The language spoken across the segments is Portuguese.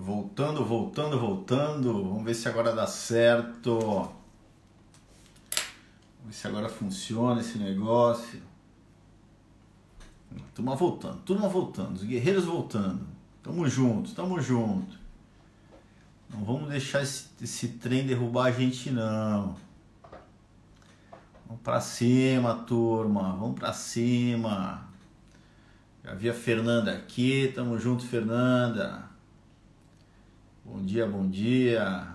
Voltando, voltando, voltando. Vamos ver se agora dá certo. Vamos ver se agora funciona esse negócio. Turma voltando, turma voltando, os guerreiros voltando. Tamo junto, tamo junto. Não vamos deixar esse, esse trem derrubar a gente não. Vamos pra cima, turma. Vamos pra cima. Já vi a Fernanda aqui. Tamo junto, Fernanda. Bom dia, bom dia.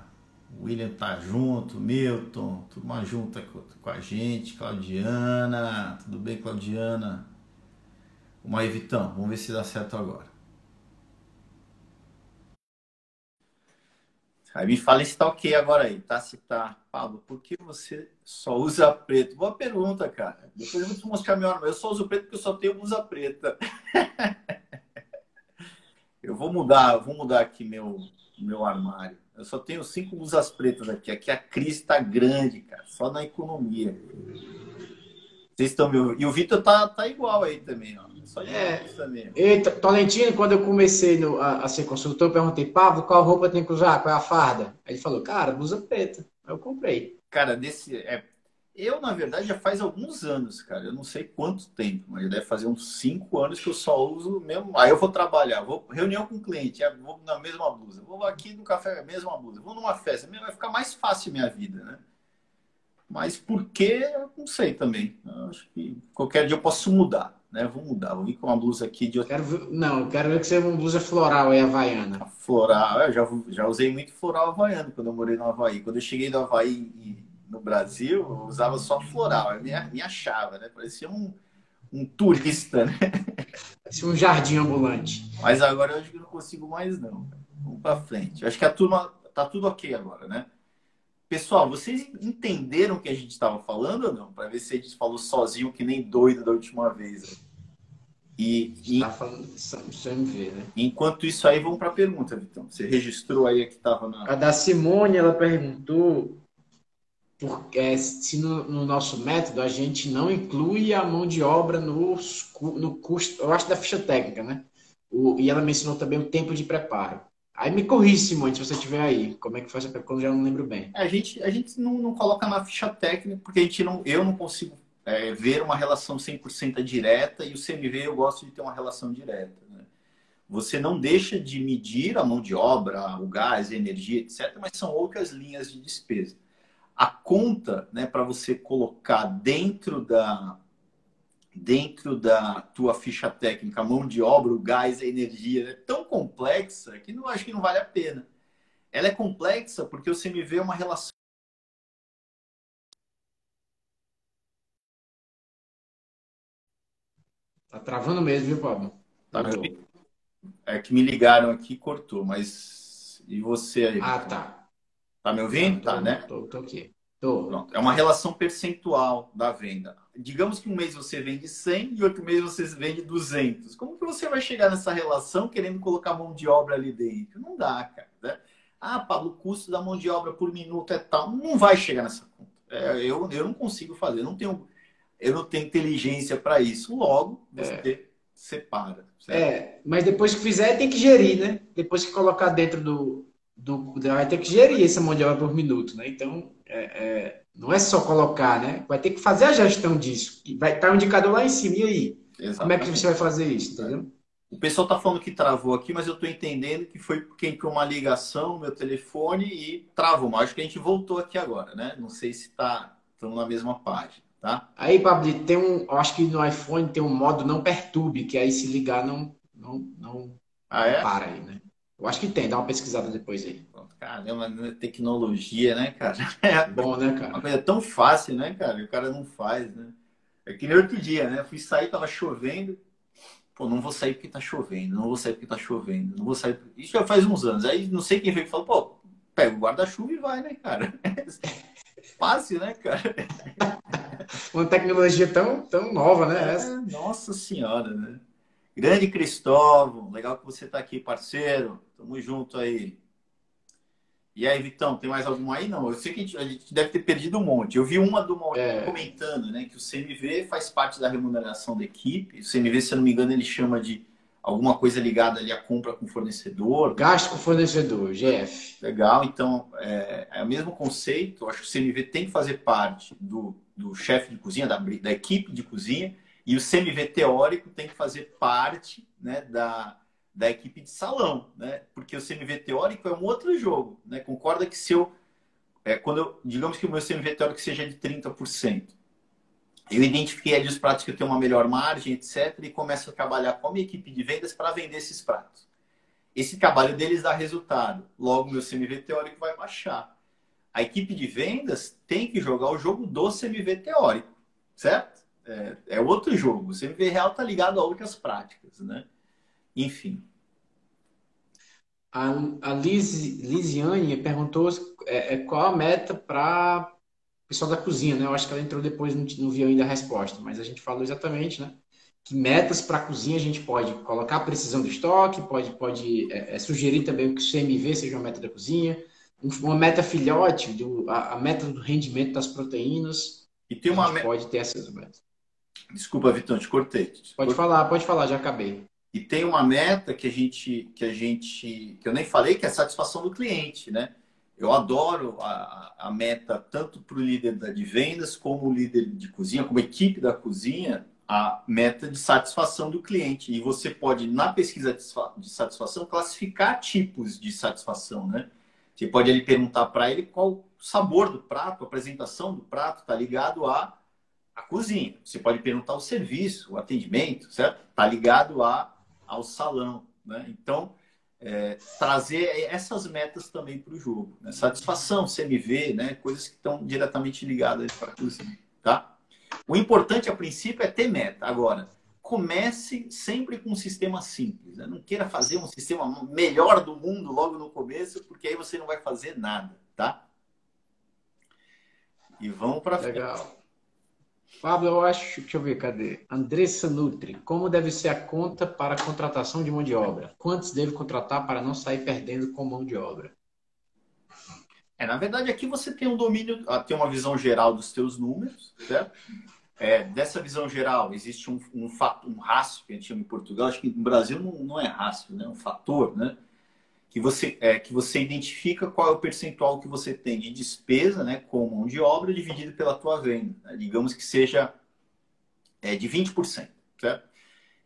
William tá junto, Milton, turma junta com a gente, Claudiana. Tudo bem, Claudiana? Vamos aí, Vitão. Vamos ver se dá certo agora. Aí me fala se tá ok agora aí, tá? Se tá. Pablo, por que você só usa preto? Boa pergunta, cara. Depois eu vou te mostrar meu armário. Eu só uso preto porque eu só tenho blusa preta. eu vou mudar, vou mudar aqui meu, meu armário. Eu só tenho cinco blusas pretas aqui. Aqui a crise tá grande, cara. Só na economia. Vocês estão me ouvindo? E o Vitor tá, tá igual aí também, ó. Só de é. também. Eita, Tolentino, quando eu comecei no, a, a, ser consultor, eu perguntei, Pablo, qual roupa tem que usar? Qual é a farda? Aí ele falou, cara, blusa preta. Aí eu comprei. Cara, desse. É, eu, na verdade, já faz alguns anos, cara. Eu não sei quanto tempo, mas deve fazer uns cinco anos que eu só uso mesmo. Aí eu vou trabalhar, vou reunião com o cliente, vou na mesma blusa. Vou aqui no café, mesma blusa. Vou numa festa, vai ficar mais fácil minha vida, né? Mas por quê, eu não sei também. Eu acho que qualquer dia eu posso mudar, né? Vou mudar, vou vir com uma blusa aqui de outra. Quero ver, não, eu quero ver que seja uma blusa floral aí, havaiana. Floral, eu já, já usei muito floral havaiano quando eu morei no Havaí. Quando eu cheguei no Havaí no Brasil, eu usava só floral, eu me, me achava, né? Parecia um, um turista, né? Parecia um jardim ambulante. Mas agora eu acho que não consigo mais, não. Vamos para frente. Eu acho que a turma tá tudo ok agora, né? Pessoal, vocês entenderam o que a gente estava falando ou não? Para ver se a gente falou sozinho que nem doido da última vez. E, e... Tá falando sem ver, né? Enquanto isso aí, vamos para a pergunta, Vitão. Você registrou aí a que estava na. A da Simone, ela perguntou porque, é, se no, no, nosso método a gente não inclui a mão de obra no, no custo, eu acho da ficha técnica, né? O, e ela mencionou também o tempo de preparo. Aí me corrija, Simone, se você tiver aí. Como é que faz? Porque eu já não lembro bem. A gente, a gente não, não coloca na ficha técnica, porque a gente não, eu não consigo é, ver uma relação 100% direta e o CMV eu gosto de ter uma relação direta. Né? Você não deixa de medir a mão de obra, o gás, a energia, etc., mas são outras linhas de despesa. A conta, né, para você colocar dentro da, dentro da tua ficha técnica, a mão de obra, o gás, a energia, é tão complexa que não acho que não vale a pena. Ela é complexa porque o CMV é uma relação Tá travando mesmo, viu, Pablo? Tá É que me ligaram aqui e cortou, mas e você aí? Ah, tá. Tá me ouvindo? Tá, tô, né? Tô, tô aqui. Tô. Pronto. É uma relação percentual da venda digamos que um mês você vende 100 e outro mês você vende 200. Como que você vai chegar nessa relação querendo colocar mão de obra ali dentro? Não dá, cara. Né? Ah, Pablo, o custo da mão de obra por minuto é tal. Não vai chegar nessa conta. É, eu, eu não consigo fazer. Eu não tenho, eu não tenho inteligência para isso. Logo, você é. separa. Certo? É, mas depois que fizer, tem que gerir, né? Depois que colocar dentro do, do, vai ter que gerir essa mão de obra por minuto, né? Então, é, é não é só colocar, né? Vai ter que fazer a gestão disso. Vai estar o um indicador lá em cima. E aí? Exatamente. Como é que você vai fazer isso? Entendeu? O pessoal está falando que travou aqui, mas eu estou entendendo que foi porque entrou uma ligação no meu telefone e travou. Mas acho que a gente voltou aqui agora, né? Não sei se está estamos na mesma página, tá? Aí, Pablo, tem um. Eu acho que no iPhone tem um modo não perturbe, que aí se ligar não, não, não, ah, é? para aí, né? Eu acho que tem, dá uma pesquisada depois aí. Caramba, né? tecnologia, né, cara? É bom, né, cara? Uma coisa tão fácil, né, cara? E o cara não faz, né? É que nem outro dia, né? fui sair, tava chovendo. Pô, não vou sair porque tá chovendo, não vou sair porque tá chovendo, não vou sair. Isso já faz uns anos. Aí não sei quem veio e falou, pô, pega o guarda-chuva e vai, né, cara? Fácil, né, cara? Uma tecnologia tão, tão nova, né? É? Nossa senhora, né? Grande Cristóvão, legal que você tá aqui, parceiro. Tamo junto aí. E aí, Vitão, tem mais alguma aí? Não, eu sei que a gente, a gente deve ter perdido um monte. Eu vi uma do é. comentando, né, que o CMV faz parte da remuneração da equipe. O CMV, se eu não me engano, ele chama de alguma coisa ligada ali à compra com fornecedor. Gasto com fornecedor, GF. Legal, então é, é o mesmo conceito. Acho que o CMV tem que fazer parte do, do chefe de cozinha, da, da equipe de cozinha, e o CMV teórico tem que fazer parte né, da, da equipe de salão, né? Porque o CMV teórico é um outro jogo, né? Concorda que se eu, é, quando eu, digamos que o meu CMV teórico seja de 30%, eu identifiquei ali os pratos que eu tenho uma melhor margem, etc., e começo a trabalhar com a minha equipe de vendas para vender esses pratos. Esse trabalho deles dá resultado. Logo, meu CMV teórico vai baixar. A equipe de vendas tem que jogar o jogo do CMV teórico, certo? É, é outro jogo. O CMV real está ligado a outras práticas, né? Enfim. A, a Liz, Lisiane perguntou é, é, qual a meta para pessoal da cozinha, né? Eu acho que ela entrou depois, não, não viu ainda a resposta, mas a gente falou exatamente, né? Que metas para a cozinha a gente pode colocar a precisão do estoque, pode, pode é, é, sugerir também que o CMV seja uma meta da cozinha, uma meta filhote, do, a, a meta do rendimento das proteínas. E tem uma meta. Pode ter essas metas. Desculpa, Vitão, te cortei. Te pode falar, pode falar, já acabei. E tem uma meta que a gente, que a gente, que eu nem falei, que é a satisfação do cliente, né? Eu adoro a, a meta tanto para o líder de vendas como o líder de cozinha, como equipe da cozinha, a meta de satisfação do cliente. E você pode, na pesquisa de satisfação, classificar tipos de satisfação, né? Você pode ali perguntar para ele qual o sabor do prato, a apresentação do prato está ligado à, à cozinha. Você pode perguntar o serviço, o atendimento, certo? Está ligado a, ao salão, né? Então, é, trazer essas metas também para o jogo. Né? Satisfação, CMV, né? coisas que estão diretamente ligadas para a cozinha. Tá? O importante, a princípio, é ter meta. Agora, comece sempre com um sistema simples. Né? Não queira fazer um sistema melhor do mundo logo no começo, porque aí você não vai fazer nada. Tá? E vamos para frente. Legal. Pablo, eu acho, deixa eu ver, cadê? Andressa Nutri, como deve ser a conta para a contratação de mão de obra? Quantos deve contratar para não sair perdendo com mão de obra? É, na verdade, aqui você tem um domínio, ah, tem uma visão geral dos seus números, certo? É, dessa visão geral, existe um, um, fato, um rastro que a gente chama em Portugal, acho que no Brasil não, não é rastro, né? um fator, né? Que você, é, que você identifica qual é o percentual que você tem de despesa né, com mão de obra dividido pela tua venda. Né? Digamos que seja é, de 20%. Certo?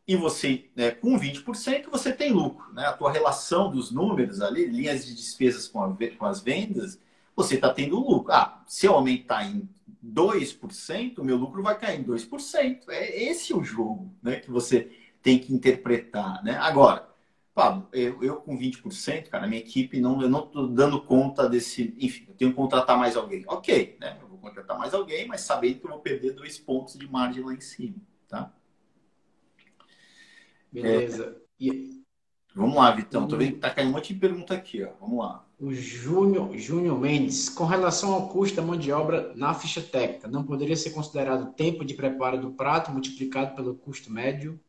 E você, né, com 20%, você tem lucro. Né? A tua relação dos números ali, linhas de despesas com, a, com as vendas, você está tendo lucro. Ah, se eu aumentar em 2%, o meu lucro vai cair em 2%. É esse o jogo né, que você tem que interpretar. Né? Agora, Pablo, eu, eu com 20%, cara, minha equipe, não, eu não estou dando conta desse. Enfim, eu tenho que contratar mais alguém. Ok, né? Eu vou contratar mais alguém, mas sabendo que eu vou perder dois pontos de margem lá em cima, tá? Beleza. É, e... Vamos lá, Vitão. Tô vendo que tá caindo um monte de pergunta aqui, ó. Vamos lá. O Júnior, Júnior Mendes, com relação ao custo da mão de obra na ficha técnica, não poderia ser considerado tempo de preparo do prato multiplicado pelo custo médio?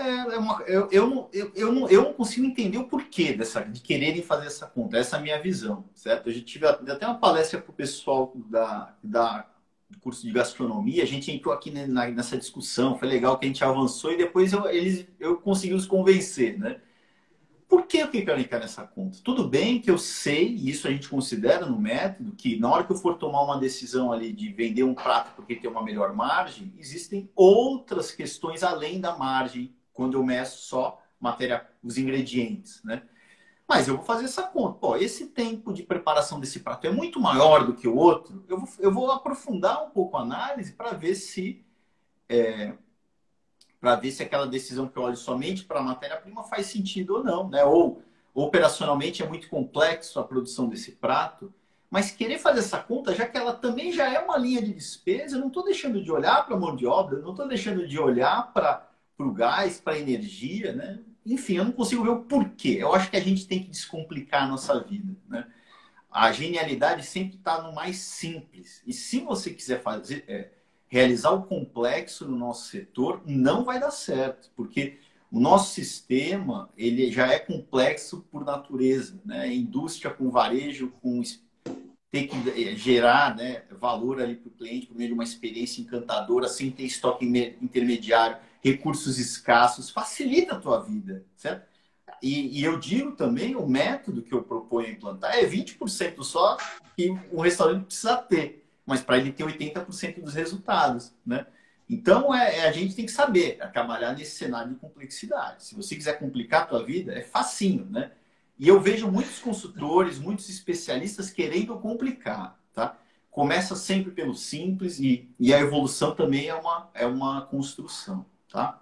É, é uma, eu, eu, não, eu, eu, não, eu não consigo entender o porquê dessa, de quererem fazer essa conta. Essa é a minha visão, certo? A gente tive até uma palestra para o pessoal da, da, curso de gastronomia. A gente entrou aqui nessa discussão. Foi legal que a gente avançou e depois eu, eles, eu consegui os convencer, né? Por que eu quero entrar nessa conta? Tudo bem que eu sei, e isso a gente considera no método, que na hora que eu for tomar uma decisão ali de vender um prato porque tem uma melhor margem, existem outras questões além da margem quando eu meço só matéria, os ingredientes, né? Mas eu vou fazer essa conta. Pô, esse tempo de preparação desse prato é muito maior do que o outro. Eu vou, eu vou aprofundar um pouco a análise para ver se é, para ver se aquela decisão que eu olho somente para a matéria-prima faz sentido ou não, né? Ou operacionalmente é muito complexo a produção desse prato, mas querer fazer essa conta, já que ela também já é uma linha de despesa, eu não estou deixando de olhar para a mão de obra, não estou deixando de olhar para para o gás, para a energia, né? Enfim, eu não consigo ver o porquê. Eu acho que a gente tem que descomplicar a nossa vida, né? A genialidade sempre está no mais simples. E se você quiser fazer, é, realizar o complexo no nosso setor, não vai dar certo, porque o nosso sistema ele já é complexo por natureza, né? Indústria com varejo, com ter que é, gerar né, valor ali para o cliente por meio de uma experiência encantadora, sem ter estoque intermediário recursos escassos, facilita a tua vida, certo? E, e, eu digo também, o método que eu proponho implantar é 20% só que o restaurante precisa ter, mas para ele ter 80% dos resultados, né? Então, é, é, a gente tem que saber trabalhar nesse cenário de complexidade. Se você quiser complicar a tua vida, é facinho, né? E eu vejo muitos consultores, muitos especialistas querendo complicar, tá? Começa sempre pelo simples e, e a evolução também é uma, é uma construção, tá?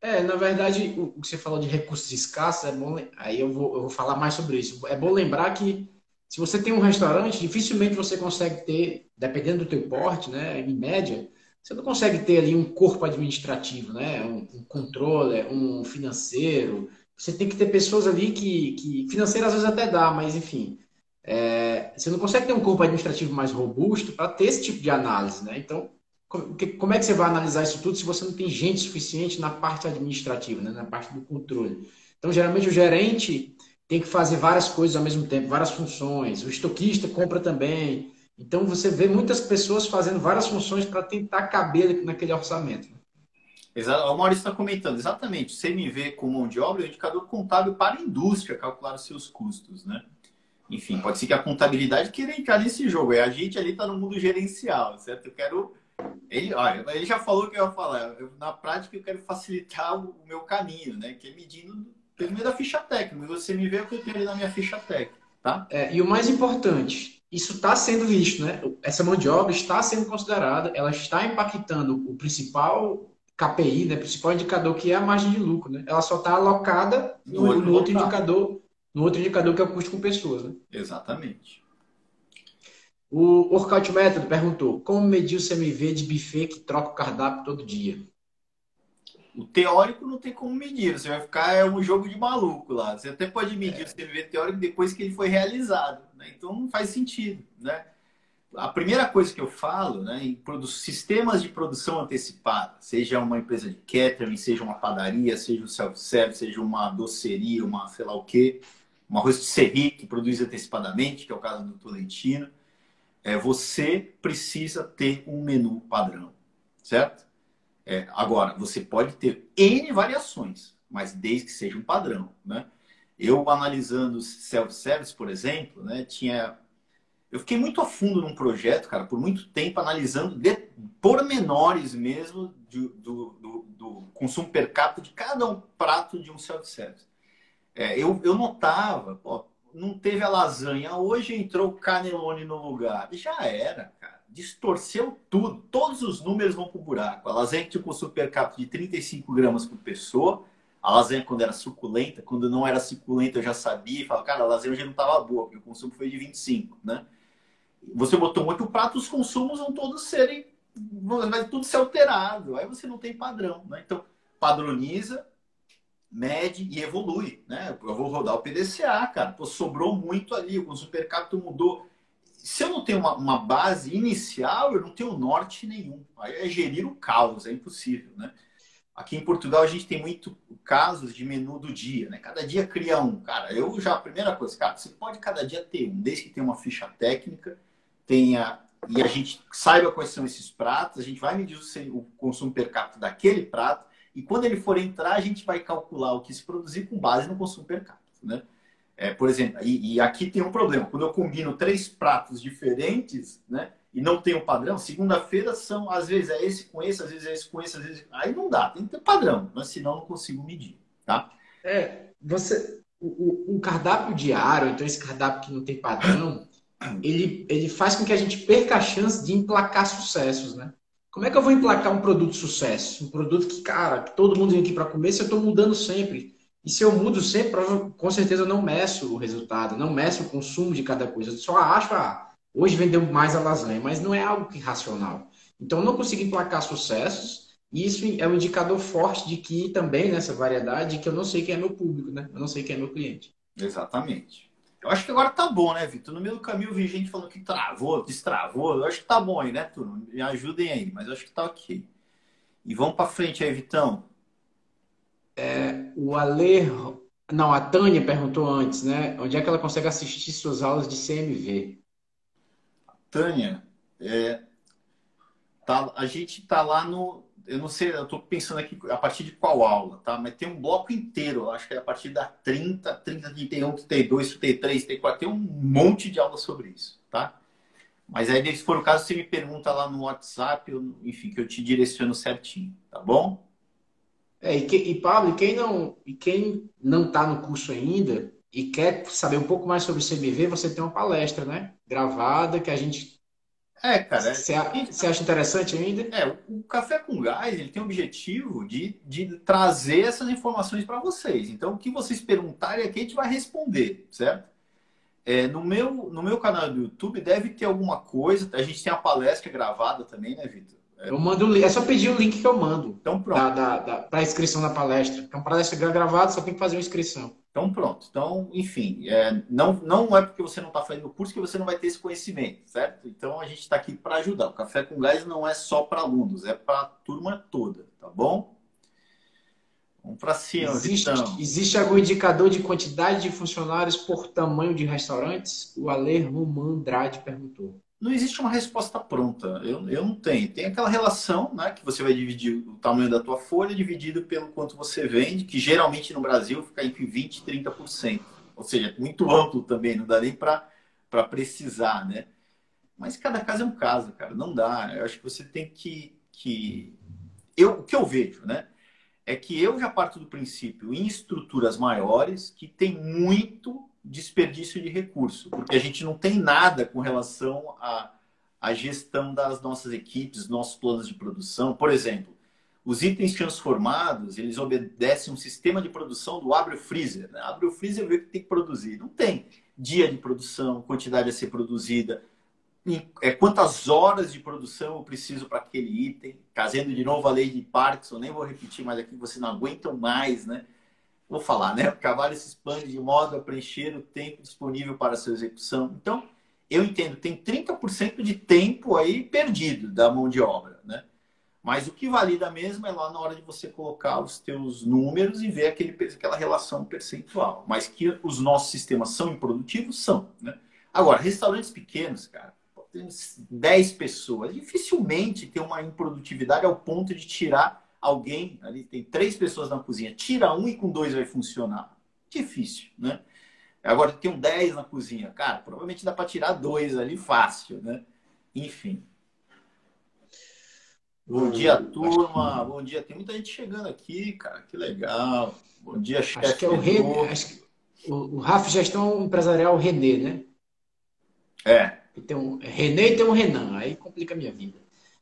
É, na verdade, o que você falou de recursos escassos, é bom, aí eu vou, eu vou falar mais sobre isso. É bom lembrar que se você tem um restaurante, dificilmente você consegue ter, dependendo do teu porte, né, em média, você não consegue ter ali um corpo administrativo, né, um, um controller, um financeiro. Você tem que ter pessoas ali que, que financeiro às vezes até dá, mas enfim, é, você não consegue ter um corpo administrativo mais robusto para ter esse tipo de análise, né? Então, como é que você vai analisar isso tudo se você não tem gente suficiente na parte administrativa, né? na parte do controle? Então, geralmente, o gerente tem que fazer várias coisas ao mesmo tempo, várias funções. O estoquista compra também. Então, você vê muitas pessoas fazendo várias funções para tentar caber naquele orçamento. Exato. O Maurício está comentando, exatamente. O CMV com mão de obra é um indicador contábil para a indústria calcular os seus custos, né? Enfim, pode ser que a contabilidade queira entrar nesse jogo. E a gente ali está no mundo gerencial, certo? Eu quero ele, olha, ele já falou o que eu ia falar. Eu, na prática, eu quero facilitar o, o meu caminho, né? Que é medindo pelo meio da ficha técnica. Você me vê o que eu tenho ali na minha ficha técnica, tá? É, e o mais importante, isso está sendo visto, né? Essa mão de obra está sendo considerada, ela está impactando o principal KPI, né? O principal indicador que é a margem de lucro, né? Ela só está alocada no, no, no outro indicador, no outro indicador que é o custo com pessoas, né? Exatamente. O Workout Method perguntou: como medir o CMV de buffet que troca o cardápio todo dia? O teórico não tem como medir, você vai ficar é um jogo de maluco lá. Você até pode medir é. o CMV teórico depois que ele foi realizado, né? então não faz sentido. Né? A primeira coisa que eu falo né, em sistemas de produção antecipada, seja uma empresa de catering, seja uma padaria, seja um self-service, seja uma doceria, uma sei lá o quê, uma rotisserie que produz antecipadamente, que é o caso do Tolentino é, você precisa ter um menu padrão, certo? É, agora, você pode ter N variações, mas desde que seja um padrão, né? Eu analisando self-service, por exemplo, né, tinha eu fiquei muito a fundo num projeto, cara, por muito tempo, analisando de, pormenores mesmo do, do, do, do, consumo per capita de cada um prato de um self-service. É, eu, eu notava, pô, não teve a lasanha, hoje entrou canelone no lugar. Já era, cara. Distorceu tudo. Todos os números vão pro buraco. A lasanha tinha um consumo per capita de 35 gramas por pessoa. A lasanha, quando era suculenta, quando não era suculenta, eu já sabia. E falava, cara, a lasanha hoje não estava boa, porque o consumo foi de 25, né? Você botou muito prato, os consumos vão todos serem. Vai tudo ser alterado. Aí você não tem padrão, né? Então, padroniza, mede e evolui, né? Eu vou rodar o PDCA, cara. Pô, sobrou muito ali, o super capita mudou. Se eu não tenho uma, uma, base inicial, eu não tenho norte nenhum. Aí é gerir o caos, é impossível, né? Aqui em Portugal a gente tem muito casos de menu do dia, né? Cada dia cria um. Cara, eu já, a primeira coisa, cara, você pode cada dia ter um, desde que tenha uma ficha técnica, tenha e a gente saiba quais são esses pratos, a gente vai medir o consumo per capita daquele prato, e quando ele for entrar, a gente vai calcular o que se produzir com base no consumo per capita. Né? É, por exemplo, e, e, aqui tem um problema. Quando eu combino três pratos diferentes, né? E não tem um padrão, segunda-feira são, às vezes é esse com esse, às vezes é esse com esse, às vezes. Aí não dá, tem que ter padrão, mas senão não consigo medir. Tá? É, você. O cardápio diário, então esse cardápio que não tem padrão, ele, ele faz com que a gente perca a chance de emplacar sucessos, né? Como é que eu vou emplacar um produto de sucesso? Um produto que, cara, que todo mundo vem aqui para comer, se eu estou mudando sempre. E se eu mudo sempre, com certeza eu não meço o resultado, não meço o consumo de cada coisa. Eu só acho, ah, hoje vendeu mais a lasanha, mas não é algo que racional. Então não consigo emplacar sucessos, e isso é um indicador forte de que também nessa variedade, que eu não sei quem é meu público, né? Eu não sei quem é meu cliente. Exatamente. Eu acho que agora tá bom, né, Vitor? No meio do caminho eu vi gente falando que travou, destravou. Eu acho que tá bom aí, né, turma? Me ajudem aí, mas eu acho que tá ok. E vamos para frente aí, Vitão. É, o Ale. Não, a Tânia perguntou antes, né? Onde é que ela consegue assistir suas aulas de CMV? Tânia, é... Tá, a gente está lá no. Eu não sei, eu estou pensando aqui a partir de qual aula, tá? Mas tem um bloco inteiro, acho que é a partir da 30, 30, 31, 32, 33, 34, tem um monte de aula sobre isso, tá? Mas aí, se for o caso, você me pergunta lá no WhatsApp, eu, enfim, que eu te direciono certinho, tá bom? É, e, que, e Pablo, quem não e quem não está no curso ainda e quer saber um pouco mais sobre o CMV, você tem uma palestra, né? Gravada que a gente é, cara. Você acha interessante ainda? É, o Café com Gás ele tem o objetivo de, de trazer essas informações para vocês. Então, o que vocês perguntarem aqui, a gente vai responder, certo? É, no, meu, no meu canal do YouTube deve ter alguma coisa. A gente tem a palestra gravada também, né, Vitor? É, eu mando É só pedir o link que eu mando. Então, pronto. Da, da, da para inscrição na palestra. Então, palestra gravada, só tem que fazer uma inscrição. Então, pronto. Então, enfim, é, não, não é porque você não está fazendo o curso que você não vai ter esse conhecimento, certo? Então, a gente está aqui para ajudar. O Café com Gás não é só para alunos, é para a turma toda, tá bom? Vamos para cima, existe, existe algum indicador de quantidade de funcionários por tamanho de restaurantes? O Ale Roman Andrade perguntou não existe uma resposta pronta. Eu, eu não tenho. Tem aquela relação, né, que você vai dividir o tamanho da tua folha dividido pelo quanto você vende, que geralmente no Brasil fica entre 20% e 30%. Ou seja, muito amplo também, não dá nem para precisar, né? Mas cada caso é um caso, cara. Não dá. Eu acho que você tem que... que... Eu, o que eu vejo, né? É que eu já parto do princípio, em estruturas maiores, que tem muito desperdício de recurso, porque a gente não tem nada com relação à, à gestão das nossas equipes, nossos planos de produção. Por exemplo, os itens transformados, eles obedecem um sistema de produção do abre o freezer. Né? Abre o freezer e vê o que tem que produzir. Não tem dia de produção, quantidade a ser produzida, é, quantas horas de produção eu preciso para aquele item. Trazendo de novo a lei de Parkinson, nem vou repetir mais aqui, vocês não aguentam mais, né? Vou falar, né? O cavalo se expande de modo a preencher o tempo disponível para sua execução. Então, eu entendo, tem 30% de tempo aí perdido da mão de obra, né? Mas o que valida mesmo é lá na hora de você colocar os teus números e ver aquele, aquela relação percentual. Mas que os nossos sistemas são improdutivos, são, né? Agora, restaurantes pequenos, cara, tem 10 pessoas, dificilmente tem uma improdutividade ao ponto de tirar alguém, ali tem três pessoas na cozinha, tira um e com dois vai funcionar. Difícil, né? Agora tem um 10 na cozinha, cara, provavelmente dá para tirar dois ali fácil, né? Enfim. Bom dia, turma. Bom dia. Tem muita gente chegando aqui, cara. Que legal. Bom dia, chefe. Acho que é o Renê. Acho que o, o RAF Gestão Empresarial Renê, né? É. Tem um Renê e tem um Renan. Aí complica a minha vida.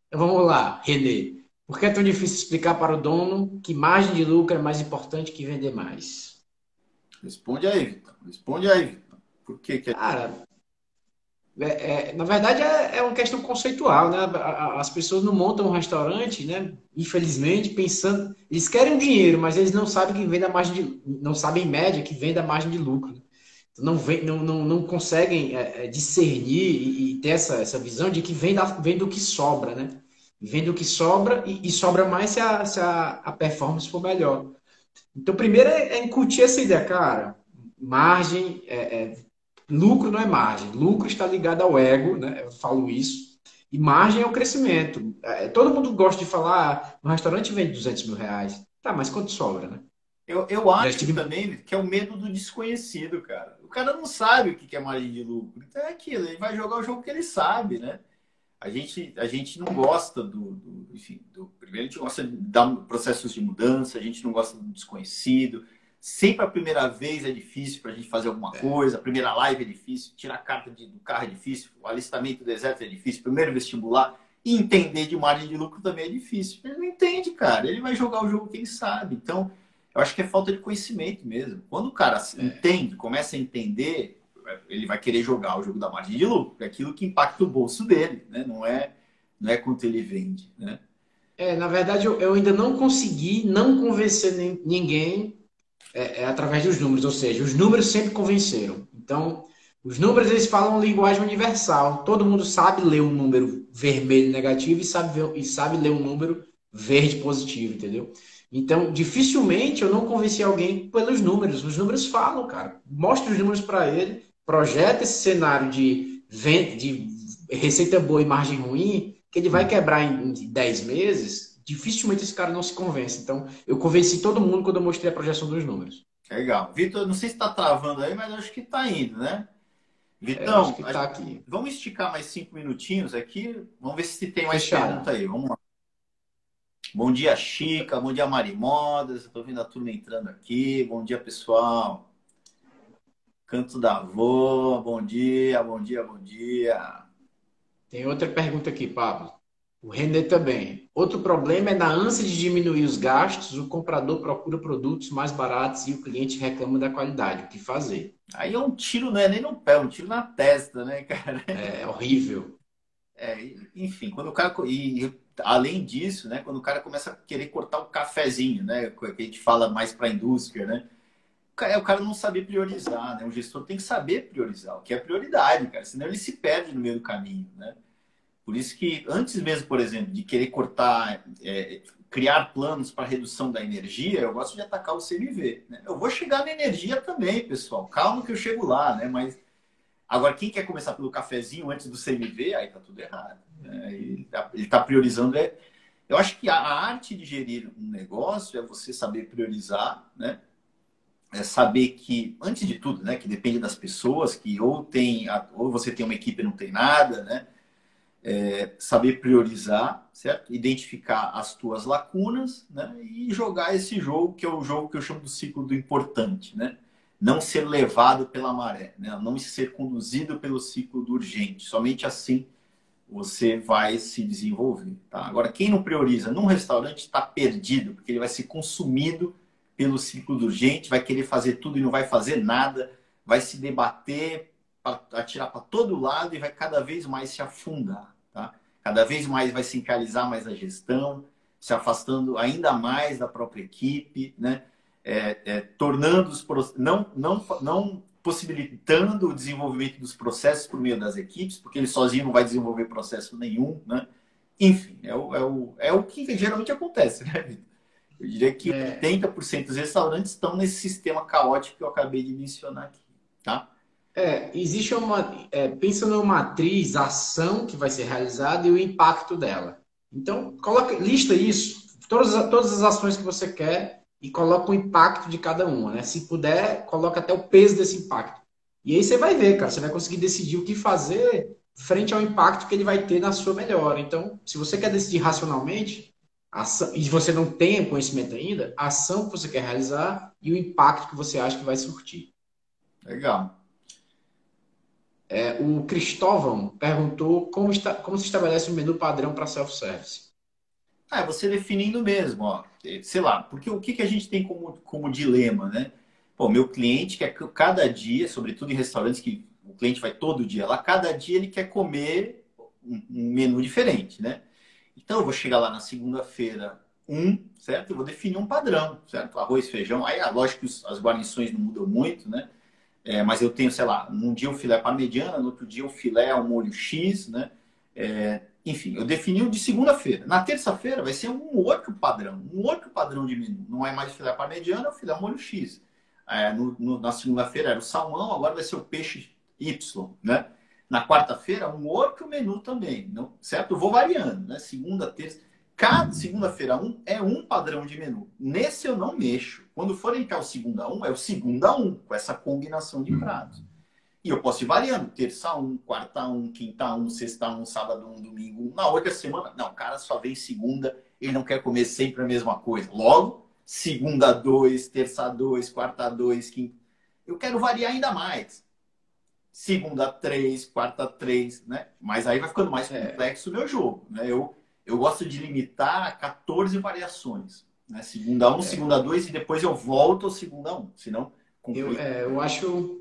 Então vamos lá, Renê. Por que é tão difícil explicar para o dono que margem de lucro é mais importante que vender mais? Responde aí, Vitor. Responde aí, Vitor. Por que, que é... Cara, é, é, na verdade é, é, uma questão conceitual, né? As pessoas não montam um restaurante, né? Infelizmente, pensando, eles querem dinheiro, mas eles não sabem que vem a margem de, não sabem em média que vem da margem de lucro. Né? Não, vem, não, não, não conseguem é, é, discernir e, e, ter essa, essa visão de que vem, da, vem do que sobra, né? Vendo o que sobra e, e sobra mais se, a, se a, a, performance for melhor. Então, primeiro é, é incutir essa ideia, cara. Margem, é, é, lucro não é margem. Lucro está ligado ao ego, né? Eu falo isso. E margem é o crescimento. É, todo mundo gosta de falar, no restaurante vende 200 mil reais. Tá, mas quanto sobra, né? Eu, eu acho tive... também que é o medo do desconhecido, cara. O cara não sabe o que é margem de lucro. Então é aquilo, ele vai jogar o jogo que ele sabe, né? A gente, a gente não gosta do, do, enfim, do, primeiro a gente gosta de dar processos de mudança, a gente não gosta do desconhecido. Sempre a primeira vez é difícil para a gente fazer alguma é. coisa, a primeira live é difícil, tirar a carta de, do carro é difícil, o alistamento do deserto é difícil, primeiro vestibular, e entender de margem de lucro também é difícil. Ele não entende, cara, ele vai jogar o jogo que ele sabe. Então, eu acho que é falta de conhecimento mesmo. Quando o cara é. entende, começa a entender, ele vai querer jogar o jogo da margem de é aquilo que impacta o bolso dele, né? Não é, não é quanto ele vende, né? É, na verdade, eu, eu ainda não consegui não convencer ninguém é, é, através dos números, ou seja, os números sempre convenceram. Então, os números eles falam linguagem universal. Todo mundo sabe ler um número vermelho negativo e sabe, ver, e sabe ler um número verde positivo, entendeu? Então, dificilmente eu não convenci alguém pelos números. Os números falam, cara. Mostre os números para ele, projeta esse cenário de, venda, de receita boa e margem ruim, que ele vai quebrar em, em 10 meses, dificilmente esse cara não se convence. Então, eu convenci todo mundo quando eu mostrei a projeção dos números. Legal. Vitor, não sei se está travando aí, mas acho que está indo, né? Vitão, é, tá aqui. vamos esticar mais cinco minutinhos aqui. Vamos ver se tem mais Fechado. pergunta aí. Vamos lá. Bom dia, Chica. Bom dia, Mari Modas. Estou vendo a turma entrando aqui. Bom dia, pessoal. Canto da Vô. Bom dia, bom dia, bom dia. Tem outra pergunta aqui, Pablo. O René também. Outro problema é na ânsia de diminuir os gastos, o comprador procura produtos mais baratos e o cliente reclama da qualidade. O que fazer? Aí é um tiro, não é nem no pé, é um tiro na testa, né, cara? É horrível. É, enfim, quando o cara. E além disso, né, quando o cara começa a querer cortar o cafezinho, né? Que a gente fala mais para a indústria, né? É o cara não saber priorizar, né? O gestor tem que saber priorizar o que é prioridade, cara, senão ele se perde no meio do caminho, né? Por isso que antes mesmo, por exemplo, de querer cortar, é, criar planos para redução da energia, eu gosto de atacar o CMV. Né? Eu vou chegar na energia também, pessoal. Calma que eu chego lá, né? Mas agora quem quer começar pelo cafezinho antes do CMV, aí tá tudo errado. Né? Ele está tá priorizando. É... Eu acho que a arte de gerir um negócio é você saber priorizar, né? É saber que, antes de tudo, né, que depende das pessoas, que ou tem, ou você tem uma equipe e não tem nada, né? é, saber priorizar, certo? Identificar as tuas lacunas, né? E jogar esse jogo que é o jogo que eu chamo do ciclo do importante, né? Não ser levado pela maré, né? Não ser conduzido pelo ciclo do urgente. Somente assim você vai se desenvolver, tá? Agora, quem não prioriza num restaurante está perdido, porque ele vai ser consumido pelo ciclo do urgente, vai querer fazer tudo e não vai fazer nada, vai se debater, atirar para todo lado e vai cada vez mais se afundar. Cada vez mais vai se encalizar mais a gestão, se afastando ainda mais da própria equipe, né? É, é, tornando os não, não, não possibilitando o desenvolvimento dos processos por meio das equipes, porque ele sozinho não vai desenvolver processo nenhum, né? Enfim, é o, é o, é o que geralmente acontece, né, Vitor? Eu diria que é. 80% dos restaurantes estão nesse sistema caótico que eu acabei de mencionar aqui, tá? É, existe uma. É, pensa numa matriz, a ação que vai ser realizada e o impacto dela. Então, coloca, lista isso, todas, todas as ações que você quer e coloca o impacto de cada uma. Né? Se puder, coloca até o peso desse impacto. E aí você vai ver, cara, você vai conseguir decidir o que fazer frente ao impacto que ele vai ter na sua melhora. Então, se você quer decidir racionalmente, ação, e você não tem conhecimento ainda, a ação que você quer realizar e o impacto que você acha que vai surtir. Legal. É, o Cristóvão perguntou como, está, como se estabelece um menu padrão para self-service. Ah, é você definindo mesmo, ó. Sei lá, porque o que, que a gente tem como, como dilema, né? Pô, meu cliente quer que cada dia, sobretudo em restaurantes que o cliente vai todo dia lá, cada dia ele quer comer um, um menu diferente, né? Então eu vou chegar lá na segunda-feira, um, certo? Eu vou definir um padrão, certo? Arroz, feijão. Aí, lógico que as guarnições não mudam muito, né? É, mas eu tenho, sei lá, num dia o filé parmegiana, no outro dia o filé ao molho X, né? É, enfim, eu defini o de segunda-feira. Na terça-feira vai ser um outro padrão, um outro padrão de menu. Não é mais filé parmegiana, é o filé molho X. É, no, no, na segunda-feira era o salmão, agora vai ser o peixe Y, né? Na quarta-feira, um outro menu também, não, certo? Eu vou variando, né? Segunda, terça. Cada segunda-feira um é um padrão de menu. Nesse eu não mexo. Quando for entrar o segunda um, é o segunda um, com essa combinação de pratos. E eu posso ir variando, terça um, quarta um, quinta um, sexta um, sábado um, domingo um. Na outra semana, não, o cara só vem segunda, ele não quer comer sempre a mesma coisa. Logo, segunda dois, terça dois, quarta dois, quinta. Eu quero variar ainda mais. Segunda três, quarta três, né? Mas aí vai ficando mais é. complexo é. o meu jogo, né? Eu eu gosto de limitar a 14 variações. Né? Segunda 1, um, é. segunda 2 e depois eu volto ao segunda 1. Um, senão. Eu, é, eu acho.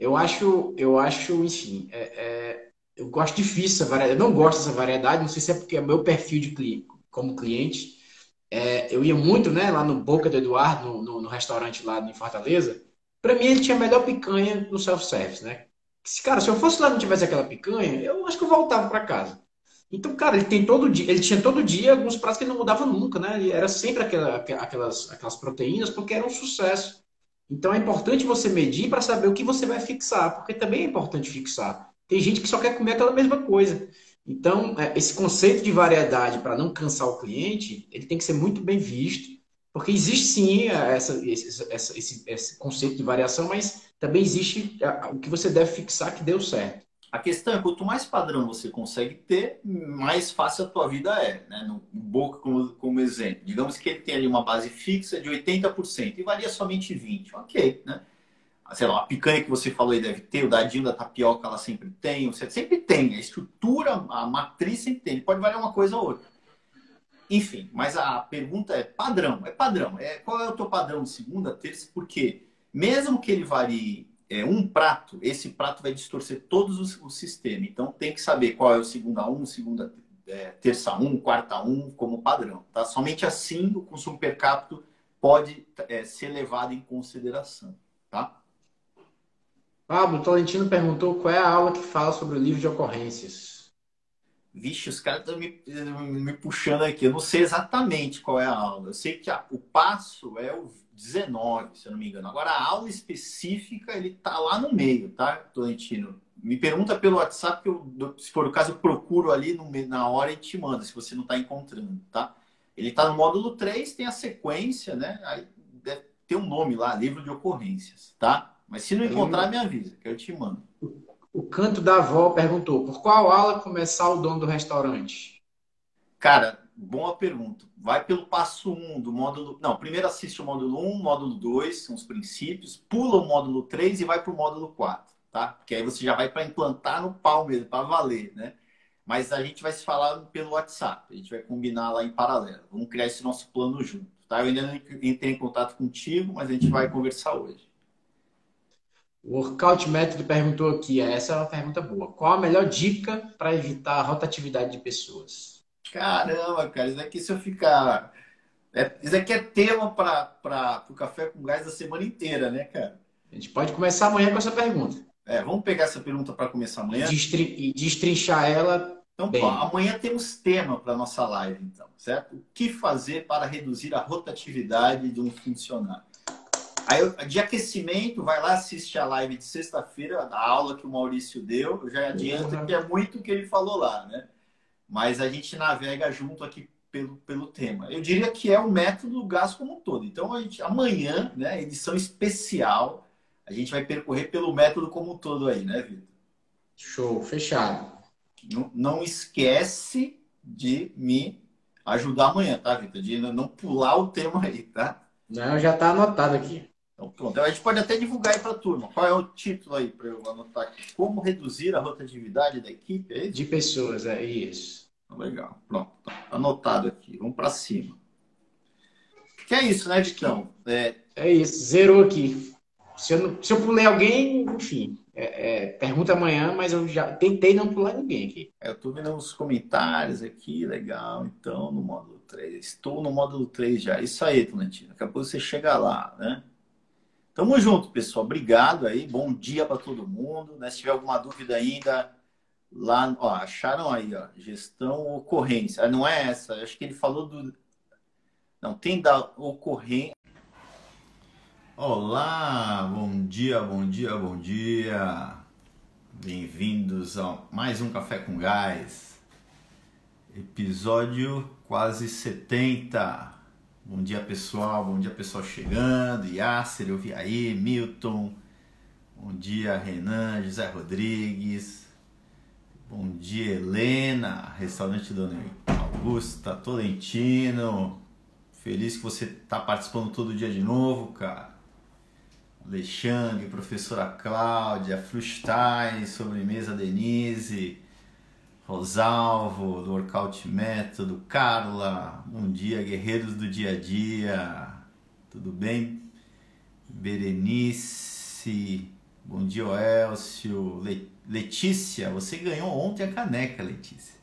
Eu acho, eu acho, enfim, é, é, eu gosto difícil essa variedade. Eu não gosto dessa variedade, não sei se é porque é meu perfil de cliente, como cliente. É, eu ia muito né, lá no Boca do Eduardo, no, no, no restaurante lá em Fortaleza. Para mim, ele tinha a melhor picanha no self-service, né? Se, cara, se eu fosse lá e não tivesse aquela picanha, eu acho que eu voltava para casa. Então, cara, ele tem todo dia, ele tinha todo dia alguns pratos que ele não mudava nunca, né? Ele era sempre aquela, aquelas, aquelas proteínas, porque era um sucesso. Então é importante você medir para saber o que você vai fixar, porque também é importante fixar. Tem gente que só quer comer aquela mesma coisa. Então, é, esse conceito de variedade para não cansar o cliente, ele tem que ser muito bem visto, porque existe sim essa, esse, esse, esse conceito de variação, mas também existe o que você deve fixar que deu certo. A questão é quanto mais padrão você consegue ter, mais fácil a tua vida é. Né? No Boca, como, como exemplo, digamos que ele tem ali uma base fixa de 80% e varia somente 20%. Ok, né? sei lá, a picanha que você falou aí deve ter, o dadinho da tapioca ela sempre tem, você sempre tem, a estrutura, a matriz sempre tem, pode variar uma coisa ou outra. Enfim, mas a pergunta é padrão, é padrão. É, qual é o teu padrão de segunda, terça? Porque mesmo que ele varie é, um prato, esse prato vai distorcer todos os, o sistema. Então tem que saber qual é o segunda um, segunda é, terça um, quarta um como padrão. Tá? Somente assim o consumo per capita pode é, ser levado em consideração. Tá? Pablo, Tolentino perguntou qual é a aula que fala sobre o livro de ocorrências. Vixe, os caras estão me, me puxando aqui. Eu não sei exatamente qual é a aula. Eu sei que a, o passo é o 19, se eu não me engano. Agora, a aula específica, ele tá lá no meio, tá, Tolentino? Me pergunta pelo WhatsApp, que eu, se for o caso, eu procuro ali no, na hora e te mando, se você não está encontrando, tá? Ele está no módulo 3, tem a sequência, né? Aí deve ter um nome lá, livro de ocorrências, tá? Mas se não encontrar, me avisa, que eu te mando. O canto da avó perguntou: por qual aula começar o dono do restaurante? Cara, boa pergunta. Vai pelo passo 1 um do módulo. Não, primeiro assiste o módulo 1, um, módulo 2, são os princípios, pula o módulo 3 e vai para o módulo 4, tá? Porque aí você já vai para implantar no pau mesmo, para valer, né? Mas a gente vai se falar pelo WhatsApp, a gente vai combinar lá em paralelo. Vamos criar esse nosso plano junto, tá? Eu ainda não entrei em contato contigo, mas a gente vai conversar hoje. O Workout Método perguntou aqui, essa é uma pergunta boa. Qual a melhor dica para evitar a rotatividade de pessoas? Caramba, cara, isso daqui se eu ficar. É, isso aqui é tema para o café com gás da semana inteira, né, cara? A gente pode começar amanhã com essa pergunta. É, vamos pegar essa pergunta para começar amanhã. E destrinchar ela. Então, bem. amanhã temos tema para nossa live, então, certo? O que fazer para reduzir a rotatividade de um funcionário? Aí, de aquecimento, vai lá, assiste a live de sexta-feira, a aula que o Maurício deu. Eu já adianto uhum. que é muito o que ele falou lá, né? Mas a gente navega junto aqui pelo, pelo tema. Eu diria que é o método do gás como um todo. Então, a gente, amanhã, né, edição especial, a gente vai percorrer pelo método como um todo aí, né, Vitor? Show, fechado. Não, não esquece de me ajudar amanhã, tá, Vitor? De não pular o tema aí, tá? Não, já tá anotado aqui. Então, pronto. A gente pode até divulgar aí para a turma. Qual é o título aí para eu anotar aqui? Como reduzir a rotatividade da equipe? É De pessoas, é isso. Legal. Pronto. Anotado aqui. Vamos para cima. Que é isso, né, Vitão? É... é isso. Zerou aqui. Se eu, não, se eu pulei alguém, enfim. É, é, pergunta amanhã, mas eu já tentei não pular ninguém aqui. É, eu tô vendo os comentários aqui, legal. Então, no módulo 3. Estou no módulo 3 já. Isso aí, Tolentino. Daqui a pouco você chega lá, né? Tamo junto, pessoal. Obrigado aí. Bom dia para todo mundo. Né? Se tiver alguma dúvida ainda, lá, ó, acharam aí, ó, gestão ocorrência. Ah, não é essa. Acho que ele falou do. Não, tem da ocorrência. Olá, bom dia, bom dia, bom dia. Bem-vindos a mais um Café com Gás. Episódio quase 70. Bom dia, pessoal. Bom dia, pessoal chegando. Yasser, eu vi aí. Milton. Bom dia, Renan, José Rodrigues. Bom dia, Helena. Restaurante Dona Augusta, Tolentino. Feliz que você está participando todo dia de novo, cara. Alexandre, professora Cláudia, Frustein, sobremesa Denise. Rosalvo, do Workout Método, Carla, bom dia, guerreiros do dia a dia, tudo bem? Berenice, bom dia, Elcio, Letícia, você ganhou ontem a caneca, Letícia.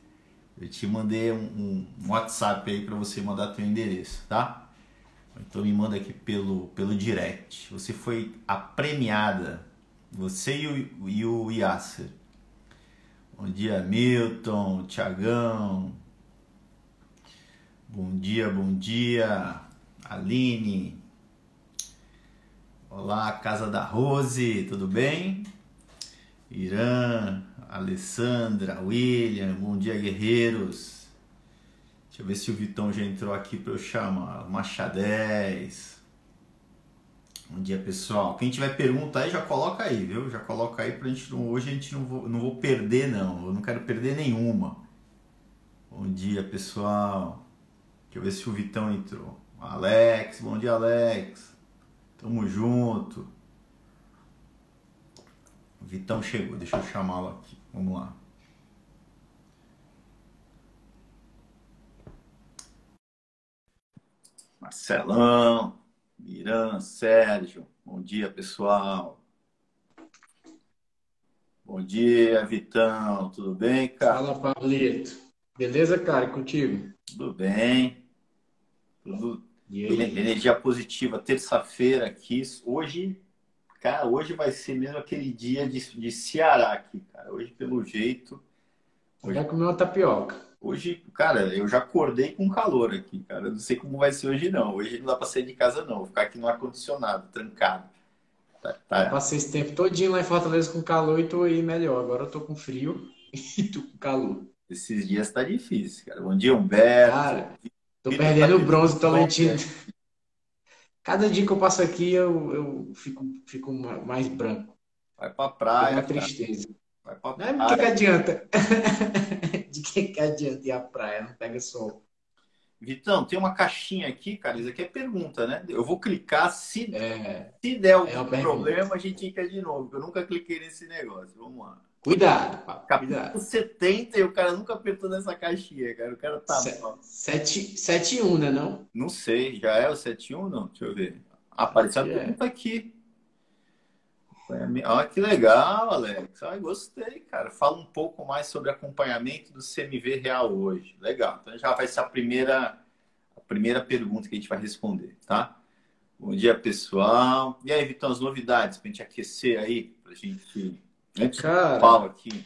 Eu te mandei um, um WhatsApp aí para você mandar teu endereço, tá? Então me manda aqui pelo, pelo direct. Você foi a premiada, você e o, e o Yasser Bom dia, Milton, Tiagão. Bom dia, bom dia, Aline. Olá, Casa da Rose, tudo bem? Irã, Alessandra, William, bom dia, guerreiros. Deixa eu ver se o Vitão já entrou aqui para eu chamar. Machadez. Bom dia, pessoal. Quem tiver pergunta aí, já coloca aí, viu? Já coloca aí pra gente não. Hoje a gente não vou, não vou perder, não. Eu não quero perder nenhuma. Bom dia, pessoal. Deixa eu ver se o Vitão entrou. Alex, bom dia, Alex. Tamo junto. O Vitão chegou, deixa eu chamá-lo aqui. Vamos lá. Marcelão, Miran, Sérgio, bom dia, pessoal. Bom dia, Vitão, tudo bem, cara? Fala, Paulito. Beleza, cara? Contigo? Tudo bem. Tudo energia positiva, terça-feira aqui. Hoje, cara, hoje vai ser mesmo aquele dia de, de Ceará aqui, cara. Hoje, pelo jeito. Hoje... Vai comer uma tapioca. Hoje, cara, eu já acordei com calor aqui, cara. Eu não sei como vai ser hoje, não. Hoje não dá pra sair de casa, não. Vou ficar aqui no ar-condicionado, trancado. Tá, tá. passei esse tempo todinho lá em Fortaleza com calor e tô aí melhor. Agora eu tô com frio e tô com calor. Esses dias tá difícil, cara. Bom dia, Humberto. Cara, tô perdendo o bronze Tolentino. Cada dia que eu passo aqui, eu, eu fico, fico mais branco. Vai pra praia. É uma tristeza. Vai pra praia. Não, de que, que adianta? de que, que adianta ir à praia? Não pega sol. Vitão, tem uma caixinha aqui, cara. Isso aqui é pergunta, né? Eu vou clicar. Se, é, se der algum é problema, a gente clica de novo. Eu nunca cliquei nesse negócio. Vamos lá. Cuidado, pá, Capítulo cuidado. 70 e o cara nunca apertou nessa caixinha, cara. O cara tá. 7-1, né? Não? Não sei, já é o 7-1? Não, deixa eu ver. Apareceu a é. pergunta aqui. Olha que legal, Alex. Ai, gostei, cara. Fala um pouco mais sobre acompanhamento do CMV Real hoje. Legal. Então já vai ser a primeira, a primeira pergunta que a gente vai responder, tá? Bom dia, pessoal. E aí, Vitão, as novidades para a gente aquecer aí, para a gente Antes Cara, aqui.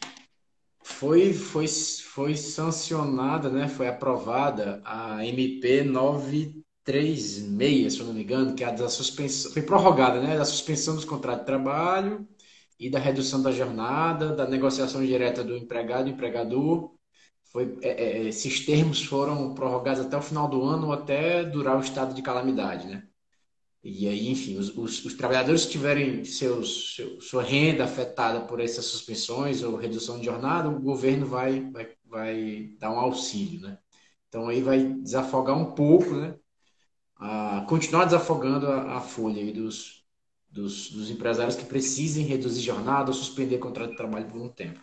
Foi, foi, foi sancionada, né? Foi aprovada a MP 936, se eu não me engano, que é a da suspensão, foi prorrogada, né? Da suspensão dos contratos de trabalho e da redução da jornada, da negociação direta do empregado e empregador. Foi, é, é, esses termos foram prorrogados até o final do ano ou até durar o estado de calamidade, né? E aí, enfim, os, os, os trabalhadores que tiverem seus, seu, sua renda afetada por essas suspensões ou redução de jornada, o governo vai, vai, vai dar um auxílio, né? Então aí vai desafogar um pouco, né? A, continuar desafogando a, a folha aí dos, dos, dos, empresários que precisem reduzir jornada ou suspender contrato de trabalho por um tempo.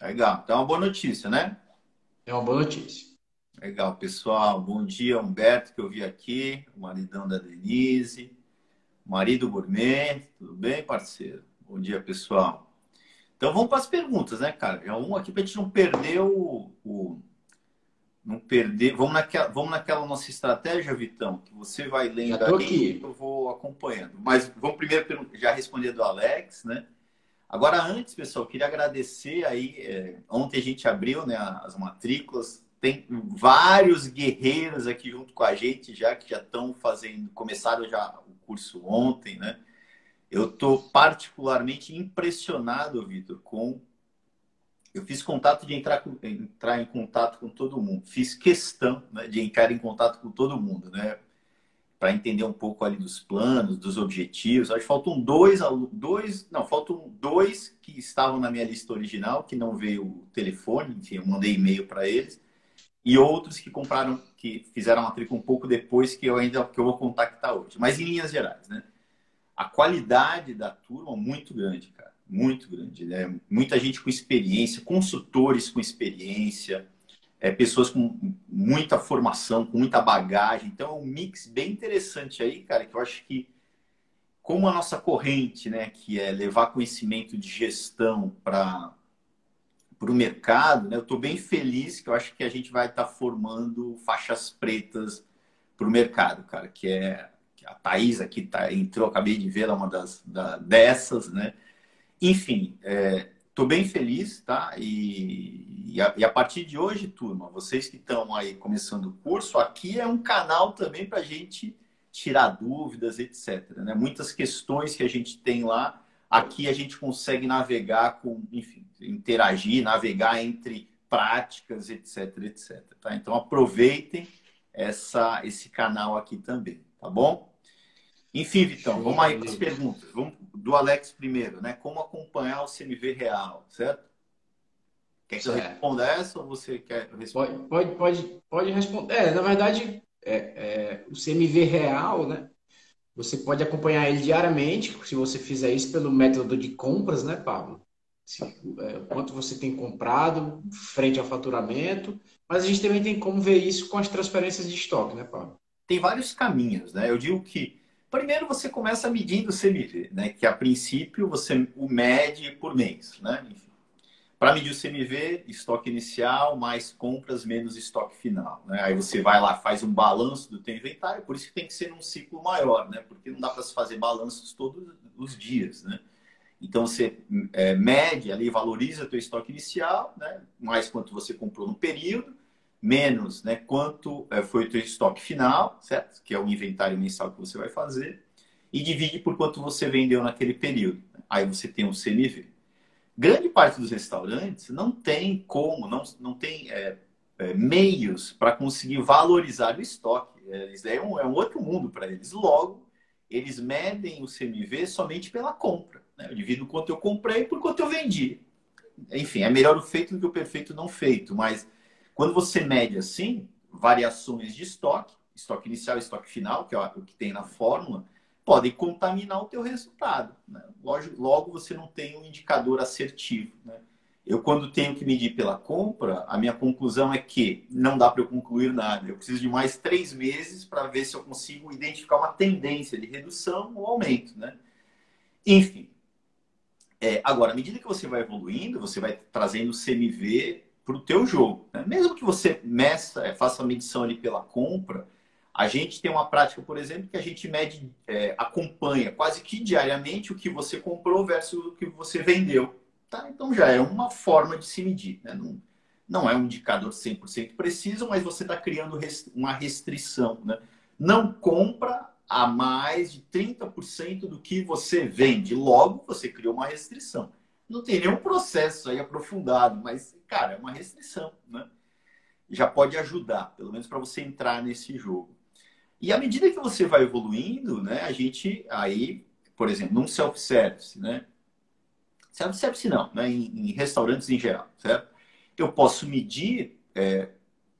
Legal. Então é uma boa notícia, né? É uma boa notícia. Legal, pessoal. Bom dia, Humberto, que eu vi aqui, o maridão da Denise, marido gourmet. Tudo bem, parceiro? Bom dia, pessoal. Então vamos para as perguntas, né, cara? Já um aqui para a gente não perder o, o, Não perder. Vamos naquela, vamos naquela nossa estratégia, Vitão, que você vai lendo aí, aqui. eu vou acompanhando. Mas vamos primeiro já responder do Alex, né? Agora, antes, pessoal, queria agradecer aí. É, ontem a gente abriu né, as matrículas tem vários guerreiros aqui junto com a gente já que já estão fazendo, começaram já o curso ontem, né? Eu estou particularmente impressionado, Vitor, com eu fiz contato de entrar, entrar em contato com todo mundo, fiz questão né, de entrar em contato com todo mundo, né? Para entender um pouco ali dos planos, dos objetivos. Acho que faltam dois, dois, não, faltam dois que estavam na minha lista original, que não veio o telefone, enfim, eu mandei e-mail para eles e outros que compraram, que fizeram a matrícula um pouco depois que eu ainda que eu vou contactar hoje. Mas em linhas gerais, né? A qualidade da turma muito grande, cara, muito grande. Né? Muita gente com experiência, consultores com experiência, é, pessoas com muita formação, com muita bagagem. Então é um mix bem interessante aí, cara, que eu acho que como a nossa corrente, né, que é levar conhecimento de gestão para para o mercado, né, eu estou bem feliz que eu acho que a gente vai estar tá formando faixas pretas para o mercado, cara, que é a Thaís aqui tá, entrou, acabei de ver ela, uma das da, dessas, né? Enfim, estou é, bem feliz, tá? E, e, a, e, a, partir de hoje, turma, vocês que estão aí começando o curso, aqui é um canal também para a gente tirar dúvidas, etc. Né? Muitas questões que a gente tem lá, aqui a gente consegue navegar com, enfim, interagir, navegar entre práticas, etc, etc. Tá? Então aproveitem essa, esse canal aqui também, tá bom? Enfim, Vitão, vamos aí para as perguntas. Vamos do Alex primeiro, né? Como acompanhar o CMV real, certo? Quer que eu responda essa ou você quer responder? Pode, pode, pode, pode responder. É, na verdade, é, é, o CMV real, né? Você pode acompanhar ele diariamente, se você fizer isso pelo método de compras, né, Pablo? Se, é, quanto você tem comprado frente ao faturamento. Mas a gente também tem como ver isso com as transferências de estoque, né, Pablo? Tem vários caminhos, né? Eu digo que primeiro você começa medindo o CMV, né? Que a princípio você o mede por mês, né? Para medir o CMV, estoque inicial mais compras menos estoque final. Né? Aí você vai lá, faz um balanço do teu inventário, por isso que tem que ser num ciclo maior, né? Porque não dá para se fazer balanços todos os dias, né? Então você é, mede ali, valoriza teu estoque inicial, né? Mais quanto você comprou no período, menos, né? Quanto é, foi o teu estoque final, certo? Que é o inventário mensal que você vai fazer e divide por quanto você vendeu naquele período. Aí você tem um CMV. Grande parte dos restaurantes não tem como, não, não tem é, é, meios para conseguir valorizar o estoque. É, é um, é um outro mundo para eles. Logo, eles medem o CMV somente pela compra. Né? Eu divido quanto eu comprei por quanto eu vendi. Enfim, é melhor o feito do que o perfeito não feito. Mas quando você mede assim, variações de estoque, estoque inicial estoque final, que é o que tem na fórmula, podem contaminar o teu resultado. Né? Logo, logo, você não tem um indicador assertivo. Né? Eu, quando tenho que medir pela compra, a minha conclusão é que não dá para eu concluir nada. Eu preciso de mais três meses para ver se eu consigo identificar uma tendência de redução ou aumento. Né? Enfim. É, agora, à medida que você vai evoluindo, você vai trazendo CMV para o teu jogo. Né? Mesmo que você meça, é, faça a medição ali pela compra, a gente tem uma prática, por exemplo, que a gente mede, é, acompanha quase que diariamente o que você comprou versus o que você vendeu. Tá? Então já é uma forma de se medir. Né? Não, não é um indicador 100% preciso, mas você está criando uma restrição. Né? Não compra a mais de 30% do que você vende. Logo, você criou uma restrição. Não tem nenhum processo aí aprofundado, mas, cara, é uma restrição. Né? Já pode ajudar, pelo menos para você entrar nesse jogo. E à medida que você vai evoluindo, né, a gente aí, por exemplo, num self-service, né? Self-service não, né? Em, em, restaurantes em geral, certo? Eu posso medir, é,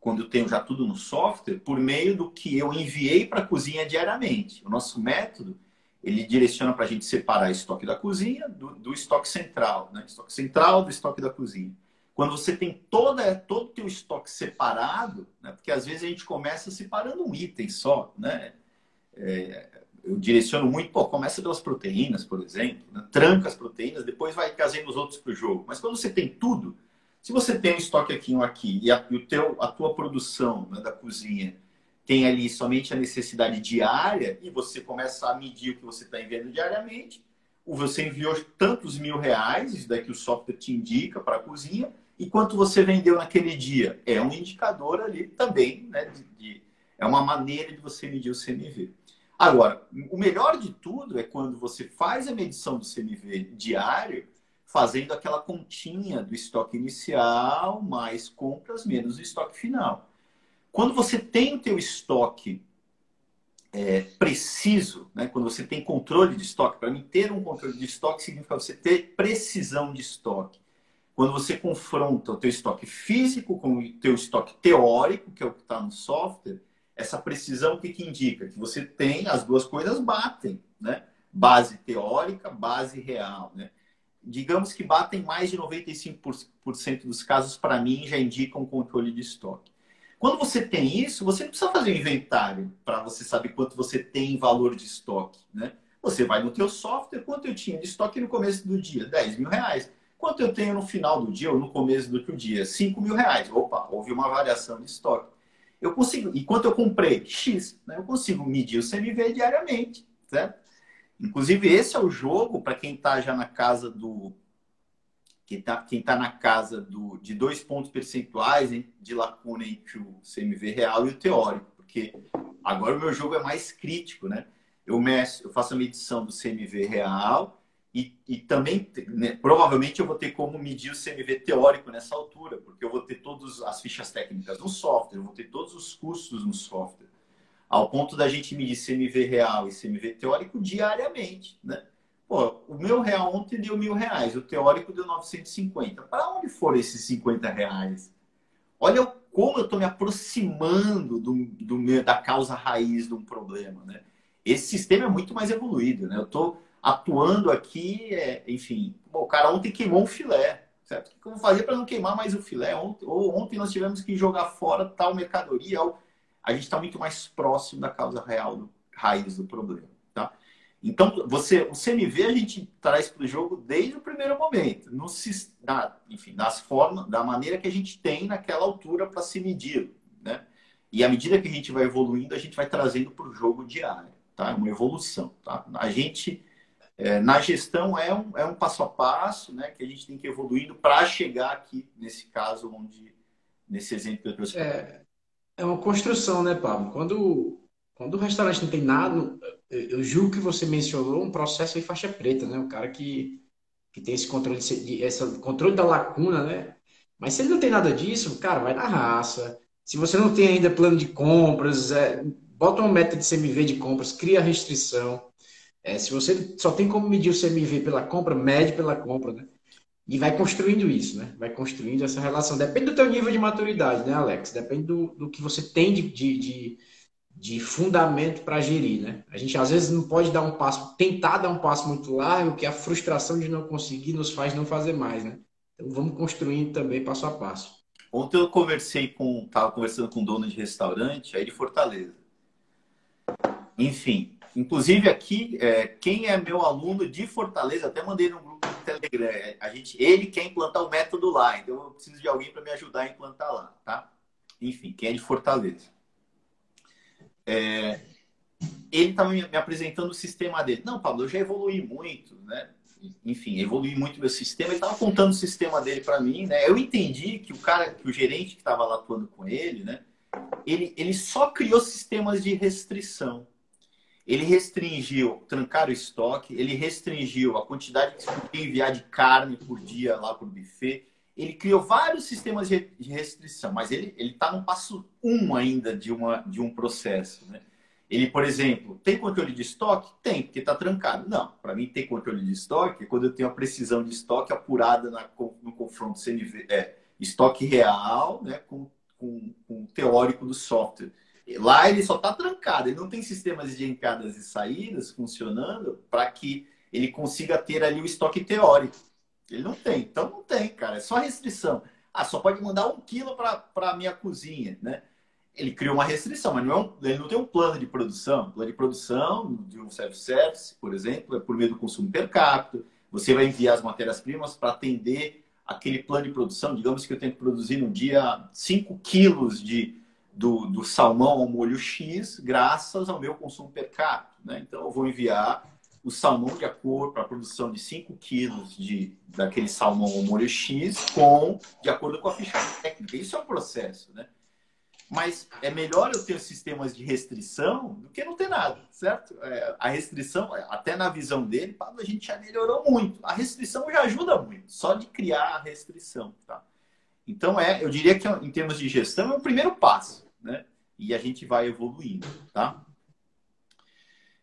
quando eu tenho já tudo no software, por meio do que eu enviei para a cozinha diariamente. O nosso método, ele direciona para a gente separar estoque da cozinha do, do estoque central, né? Estoque central do estoque da cozinha. Quando você tem toda, todo o teu estoque separado, né? porque às vezes a gente começa separando um item só, né? É, eu direciono muito, pô, começa pelas proteínas, por exemplo, né? tranca as proteínas, depois vai trazendo os outros para o jogo. Mas quando você tem tudo, se você tem um estoque aqui um aqui e a, e o teu, a tua produção né, da cozinha tem ali somente a necessidade diária e você começa a medir o que você está enviando diariamente, você enviou tantos mil reais, isso daqui o software te indica para a cozinha, e quanto você vendeu naquele dia. É um indicador ali também, né? De, de, é uma maneira de você medir o CMV. Agora, o melhor de tudo é quando você faz a medição do CMV diário, fazendo aquela continha do estoque inicial, mais compras, menos o estoque final. Quando você tem o teu estoque é, preciso, né? quando você tem controle de estoque, para mim ter um controle de estoque significa você ter precisão de estoque. Quando você confronta o teu estoque físico com o teu estoque teórico, que é o que está no software, essa precisão o que, que indica? Que você tem, as duas coisas batem, né? Base teórica, base real, né? Digamos que batem mais de 95% dos casos, para mim, já indicam controle de estoque. Quando você tem isso, você não precisa fazer um inventário para você saber quanto você tem em valor de estoque, né? Você vai no teu software, quanto eu tinha de estoque no começo do dia? 10 mil reais. Quanto eu tenho no final do dia ou no começo do outro dia? 5 mil reais. Opa, houve uma variação de estoque. Eu consigo, e quanto eu comprei? X. Né? Eu consigo medir o CMV diariamente, certo? Inclusive, esse é o jogo para quem está já na casa do. Quem está tá na casa do, de dois pontos percentuais hein, de lacuna entre o CMV real e o teórico. Porque agora o meu jogo é mais crítico, né? Eu, meço, eu faço a medição do CMV real e, e também, né, provavelmente, eu vou ter como medir o CMV teórico nessa altura, porque eu vou ter todas as fichas técnicas no software, eu vou ter todos os custos no software, ao ponto da gente medir CMV real e CMV teórico diariamente, né? Pô, o meu real ontem deu mil reais, o teórico deu 950. Para onde foram esses 50 reais? Olha como eu estou me aproximando do, do meu, da causa raiz de um problema, né? Esse sistema é muito mais evoluído, né? Eu estou atuando aqui, é, enfim, bom, o cara ontem queimou um filé, certo? O que eu vou fazer para não queimar mais o filé? Ontem, ou ontem nós tivemos que jogar fora tal mercadoria, ou a gente está muito mais próximo da causa real, do, raiz do problema? Então, você, o CMV a gente traz para o jogo desde o primeiro momento, no, na, enfim, nas formas, da maneira que a gente tem naquela altura para se medir, né? E à medida que a gente vai evoluindo, a gente vai trazendo para o jogo diário, tá? É uma evolução, tá? A gente é, na gestão é um, é um passo a passo, né, que a gente tem que ir evoluindo para chegar aqui, nesse caso, onde, nesse exemplo que eu trouxe. É, é uma construção, né, Pablo? Quando, quando o restaurante não tem nada, eu julgo que você mencionou um processo em faixa preta, né? O cara que, que tem esse controle, de, esse controle da lacuna, né? Mas se ele não tem nada disso, cara, vai na raça. Se você não tem ainda plano de compras, é, bota uma meta de CMV de compras, cria restrição é, se você só tem como medir o CMV pela compra, mede pela compra, né? E vai construindo isso, né? Vai construindo essa relação. Depende do teu nível de maturidade, né, Alex? Depende do, do que você tem de, de, de fundamento para gerir, né? A gente às vezes não pode dar um passo, tentar dar um passo muito largo, que a frustração de não conseguir nos faz não fazer mais, né? Então vamos construindo também passo a passo. Ontem eu conversei com, estava conversando com um dono de restaurante aí de Fortaleza. Enfim, Inclusive aqui, é, quem é meu aluno de Fortaleza, até mandei no grupo do Telegram. É, a gente, ele quer implantar o método lá, então eu preciso de alguém para me ajudar a implantar lá, tá? Enfim, quem é de Fortaleza. É, ele estava me, apresentando o sistema dele. Não, Pablo, eu já evolui muito, né? Enfim, evolui muito meu sistema. Ele estava contando o sistema dele para mim, né? Eu entendi que o cara, que o gerente que estava lá atuando com ele, né? Ele, ele só criou sistemas de restrição. Ele restringiu, trancar o estoque, ele restringiu a quantidade que se podia enviar de carne por dia lá para o buffet. Ele criou vários sistemas de restrição, mas ele está no passo um ainda de, uma, de um processo. Né? Ele, por exemplo, tem controle de estoque? Tem, porque está trancado. Não, para mim ter controle de estoque quando eu tenho a precisão de estoque apurada na, no confronto CNV, é, estoque real né, com, com, com o teórico do software. Lá ele só está trancado, ele não tem sistemas de entradas e saídas funcionando para que ele consiga ter ali o estoque teórico. Ele não tem, então não tem, cara, é só restrição. Ah, só pode mandar um quilo para a minha cozinha, né? Ele criou uma restrição, mas não é um, ele não tem um plano de produção. plano de produção de um self-service, por exemplo, é por meio do consumo per capita. Você vai enviar as matérias-primas para atender aquele plano de produção. Digamos que eu tenho que produzir no dia 5 quilos de, do, do salmão ao molho X graças ao meu consumo per capita. Né? Então, eu vou enviar o salmão de acordo para a produção de 5 quilos de, daquele salmão ao molho X com, de acordo com a ficha técnica. Isso é um processo, né? Mas é melhor eu ter sistemas de restrição do que não ter nada, certo? É, a restrição, até na visão dele, a gente já melhorou muito. A restrição já ajuda muito, só de criar a restrição, tá? Então, é, eu diria que em termos de gestão, é o primeiro passo né? E a gente vai evoluindo, tá?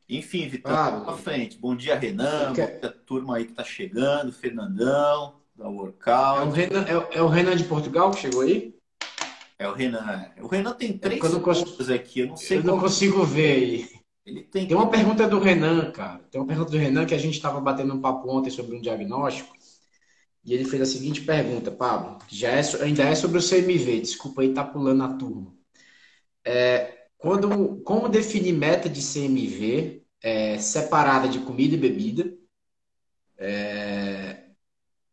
Enfim, Vitão, ah, pra frente. Bom dia, Renan. Bom dia, turma aí que tá chegando. Fernandão, da Workout. É o, Renan, é, é, o Renan de Portugal que chegou aí? É o Renan. O Renan tem é três é consigo, aqui. Eu não sei. Eu não consigo ver aí. Ele tem, tem uma pergunta do Renan, cara. Tem uma pergunta do Renan que a gente estava batendo um papo ontem sobre um diagnóstico. E ele fez a seguinte pergunta, Pablo. Já é, ainda é sobre o CMV. Desculpa aí, tá pulando a turma. É, quando, como definir meta de CMV é, separada de comida e bebida? É,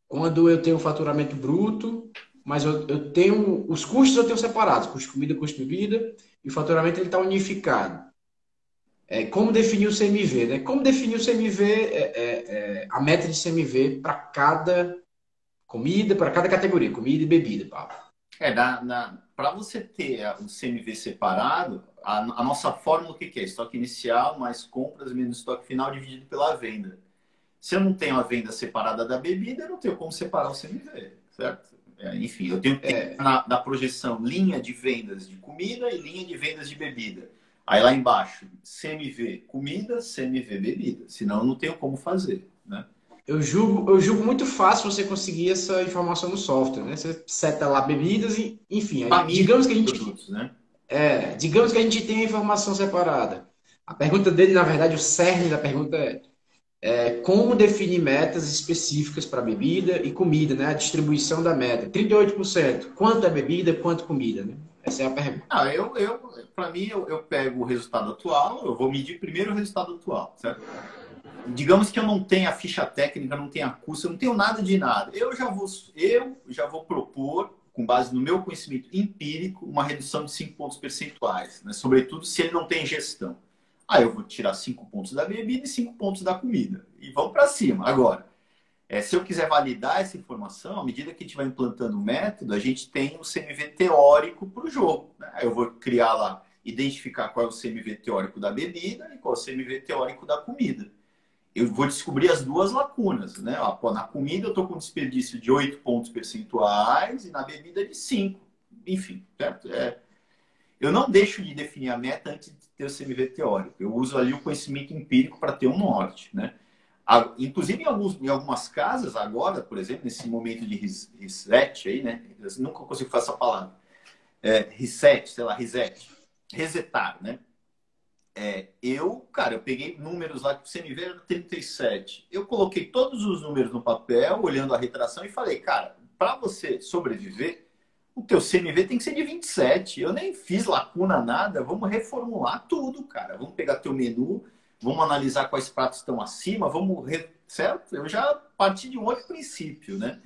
quando eu tenho faturamento bruto, mas eu, eu, tenho os custos eu tenho separados, custo comida, custo bebida, e o faturamento ele está unificado. É, como definir o CMV? Né? Como definir o CMV, é, é, é, a meta de CMV para cada comida, para cada categoria, comida e bebida, Pablo? É, na, na para você ter o CMV separado, a, a, nossa fórmula o que, que é? Estoque inicial mais compras menos estoque final dividido pela venda. Se eu não tenho a venda separada da bebida, eu não tenho como separar o CMV, certo? É, enfim, eu tenho que ter é. na, na, projeção linha de vendas de comida e linha de vendas de bebida. Aí lá embaixo, CMV comida, CMV bebida. Senão eu não tenho como fazer? Eu julgo, eu julgo muito fácil você conseguir essa informação no software, né? Você seta lá bebidas e, enfim, aí, digamos que a gente, produtos, né? é, digamos que a gente tem a informação separada. A pergunta dele, na verdade, o cerne da pergunta é, é como definir metas específicas para bebida e comida, né? A distribuição da meta. 38%. Quanto é bebida, quanto comida, né? Essa é a pergunta. Ah, eu, eu para mim, eu, eu pego o resultado atual, eu vou medir primeiro o resultado atual, certo? Digamos que eu não tenha ficha técnica, não tenha curso, eu não tenho nada de nada. Eu já vou, eu já vou propor, com base no meu conhecimento empírico, uma redução de 5 pontos percentuais, né? sobretudo se ele não tem gestão. Aí eu vou tirar 5 pontos da bebida e 5 pontos da comida. E vamos para cima. Agora, é, se eu quiser validar essa informação, à medida que a gente vai implantando o método, a gente tem o CMV teórico para o jogo. Né? Eu vou criar lá, identificar qual é o CMV teórico da bebida e qual é o CMV teórico da comida eu vou descobrir as duas lacunas, né? Na comida eu estou com desperdício de 8 pontos percentuais e na bebida de 5. Enfim, certo? É, eu não deixo de definir a meta antes de ter o CMV teórico. Eu uso ali o conhecimento empírico para ter um norte, né? Inclusive em, alguns, em algumas casas agora, por exemplo, nesse momento de reset aí, né? Eu nunca consigo falar essa palavra. É, reset, sei lá, reset. Resetar, né? É, eu, cara, eu peguei números lá que o CMV era 37. Eu coloquei todos os números no papel, olhando a retração e falei, cara, para você sobreviver, o teu CMV tem que ser de 27. Eu nem fiz lacuna nada, vamos reformular tudo, cara. Vamos pegar teu menu, vamos analisar quais pratos estão acima, vamos, re... certo? Eu já parti de um outro princípio, né?